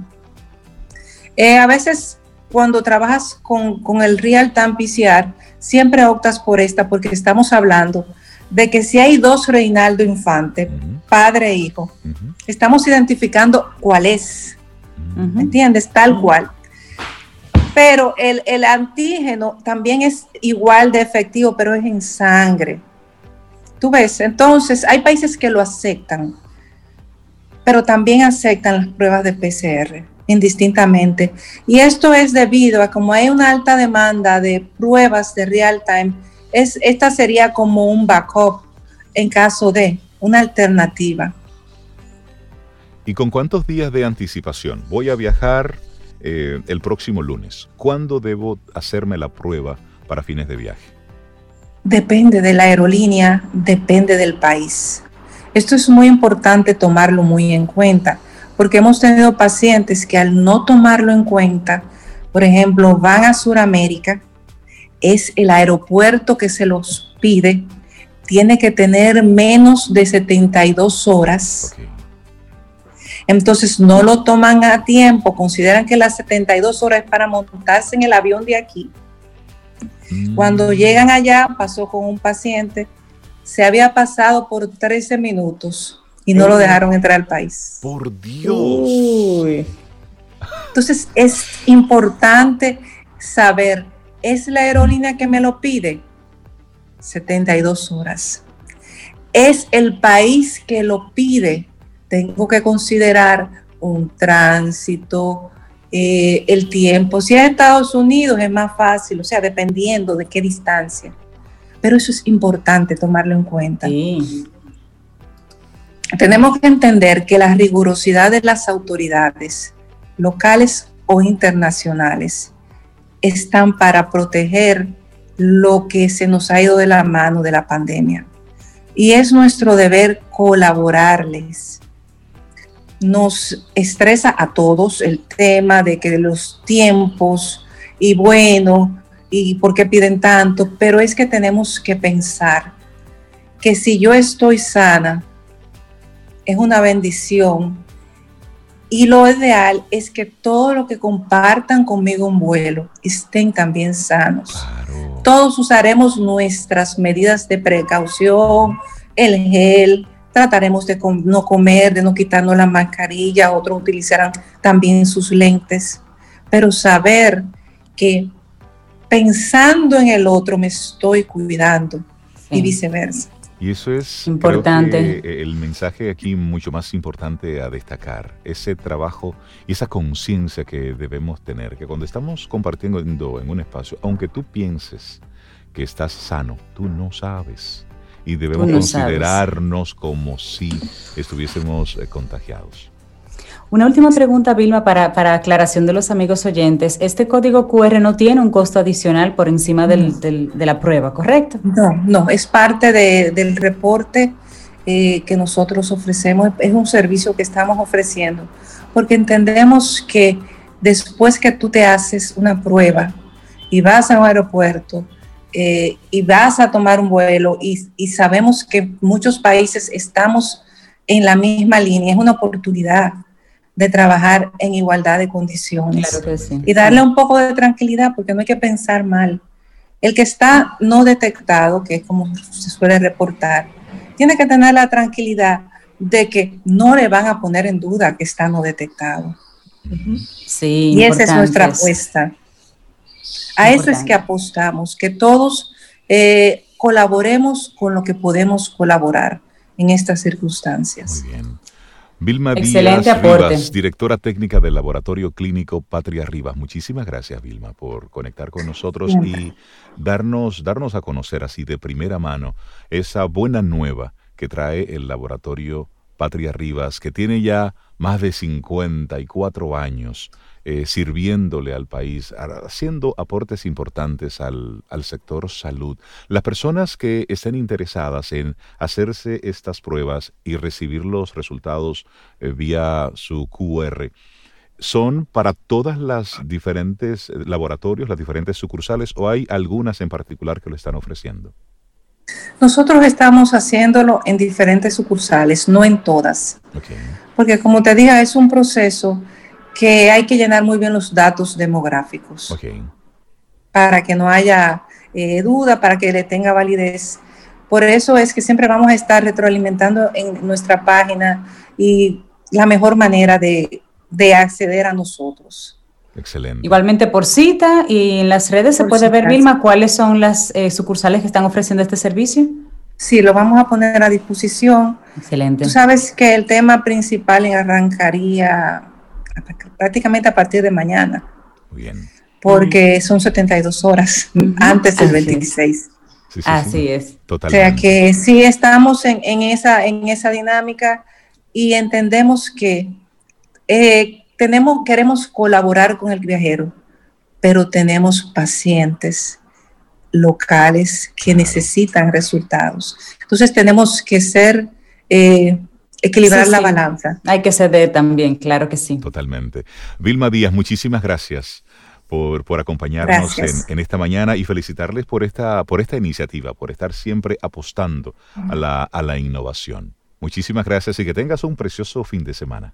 Eh, a veces cuando trabajas con, con el Real Time PCR, siempre optas por esta porque estamos hablando de que si hay dos Reinaldo Infante, padre e hijo, estamos identificando cuál es. ¿Me entiendes? Tal cual. Pero el, el, antígeno también es igual de efectivo, pero es en sangre. Tú ves, entonces hay países que lo aceptan, pero también aceptan las pruebas de PCR indistintamente. Y esto es debido a como hay una alta demanda de pruebas de real time, es, esta sería como un backup en caso de una alternativa. ¿Y con cuántos días de anticipación? Voy a viajar eh, el próximo lunes. ¿Cuándo debo hacerme la prueba para fines de viaje? Depende de la aerolínea, depende del país. Esto es muy importante tomarlo muy en cuenta porque hemos tenido pacientes que al no tomarlo en cuenta, por ejemplo, van a Sudamérica, es el aeropuerto que se los pide, tiene que tener menos de 72 horas. Entonces no lo toman a tiempo, consideran que las 72 horas es para montarse en el avión de aquí. Mm. Cuando llegan allá, pasó con un paciente, se había pasado por 13 minutos y no lo dejaron entrar al país. Por Dios. Entonces es importante saber, ¿es la aerolínea que me lo pide? 72 horas. ¿Es el país que lo pide? Tengo que considerar un tránsito, eh, el tiempo. Si es Estados Unidos es más fácil, o sea, dependiendo de qué distancia. Pero eso es importante tomarlo en cuenta. Tenemos que entender que la rigurosidad de las autoridades locales o internacionales están para proteger lo que se nos ha ido de la mano de la pandemia. Y es nuestro deber colaborarles. Nos estresa a todos el tema de que los tiempos y bueno, y por qué piden tanto, pero es que tenemos que pensar que si yo estoy sana, es una bendición. Y lo ideal es que todo lo que compartan conmigo un vuelo estén también sanos. Todos usaremos nuestras medidas de precaución, el gel, trataremos de no comer, de no quitarnos la mascarilla, otros utilizarán también sus lentes, pero saber que pensando en el otro me estoy cuidando y viceversa. Y eso es importante. el mensaje aquí mucho más importante a destacar, ese trabajo y esa conciencia que debemos tener, que cuando estamos compartiendo en un espacio, aunque tú pienses que estás sano, tú no sabes. Y debemos considerarnos como si estuviésemos eh, contagiados. Una última pregunta, Vilma, para, para, aclaración de los amigos oyentes. Este código QR no tiene un costo adicional por encima del, de la prueba, ¿correcto? No, no, es parte del reporte eh, que nosotros ofrecemos, es un servicio que estamos ofreciendo, porque entendemos que después que tú te haces una prueba y vas a un aeropuerto eh, y vas a tomar un vuelo y, y sabemos que muchos países estamos en la misma línea, es una oportunidad de trabajar en igualdad de condiciones. Y darle un poco de tranquilidad, porque no hay que pensar mal. El que está no detectado, que es como se suele reportar, tiene que tener la tranquilidad de que no le van a poner en duda que está no detectado. Sí, y esa es nuestra apuesta. A eso es que apostamos, que todos eh, colaboremos con lo que podemos colaborar en estas circunstancias. Muy bien. Vilma Díaz Rivas, directora técnica del Laboratorio Clínico Patria Rivas. Muchísimas gracias, Vilma, por conectar con nosotros y darnos, darnos a conocer así de primera mano esa buena nueva que trae el Laboratorio Patria Rivas, que tiene ya más de 54 años eh, sirviéndole al país, haciendo aportes importantes al, sector salud. Las personas que estén interesadas en hacerse estas pruebas y recibir los resultados eh, vía su QR, ¿son para todas las diferentes laboratorios, las diferentes sucursales o hay algunas en particular que lo están ofreciendo? Nosotros estamos haciéndolo en diferentes sucursales, no en todas. Porque como te dije, es un proceso que hay que llenar muy bien los datos demográficos para que no haya eh, duda, para que le tenga validez. Por eso es que siempre vamos a estar retroalimentando en nuestra página y la mejor manera de, acceder a nosotros. Excelente. Igualmente por cita y en las redes se puede ver, Vilma, cuáles son las eh, sucursales que están ofreciendo este servicio. Sí, lo vamos a poner a disposición. Excelente. Tú sabes que el tema principal arrancaría prácticamente a partir de mañana. Muy bien. Porque son 72 horas antes del 26. Así es. Totalmente. O sea que sí estamos en, esa, en esa dinámica y entendemos que eh, tenemos, queremos colaborar con el viajero, pero tenemos pacientes locales que necesitan resultados. Entonces tenemos que ser eh, equilibrar la balanza. Hay que ceder también, claro que sí. Totalmente. Vilma Díaz, muchísimas gracias. Por, por acompañarnos en, esta mañana y felicitarles por esta, por esta iniciativa, por estar siempre apostando a la, a la innovación. Muchísimas gracias y que tengas un precioso fin de semana.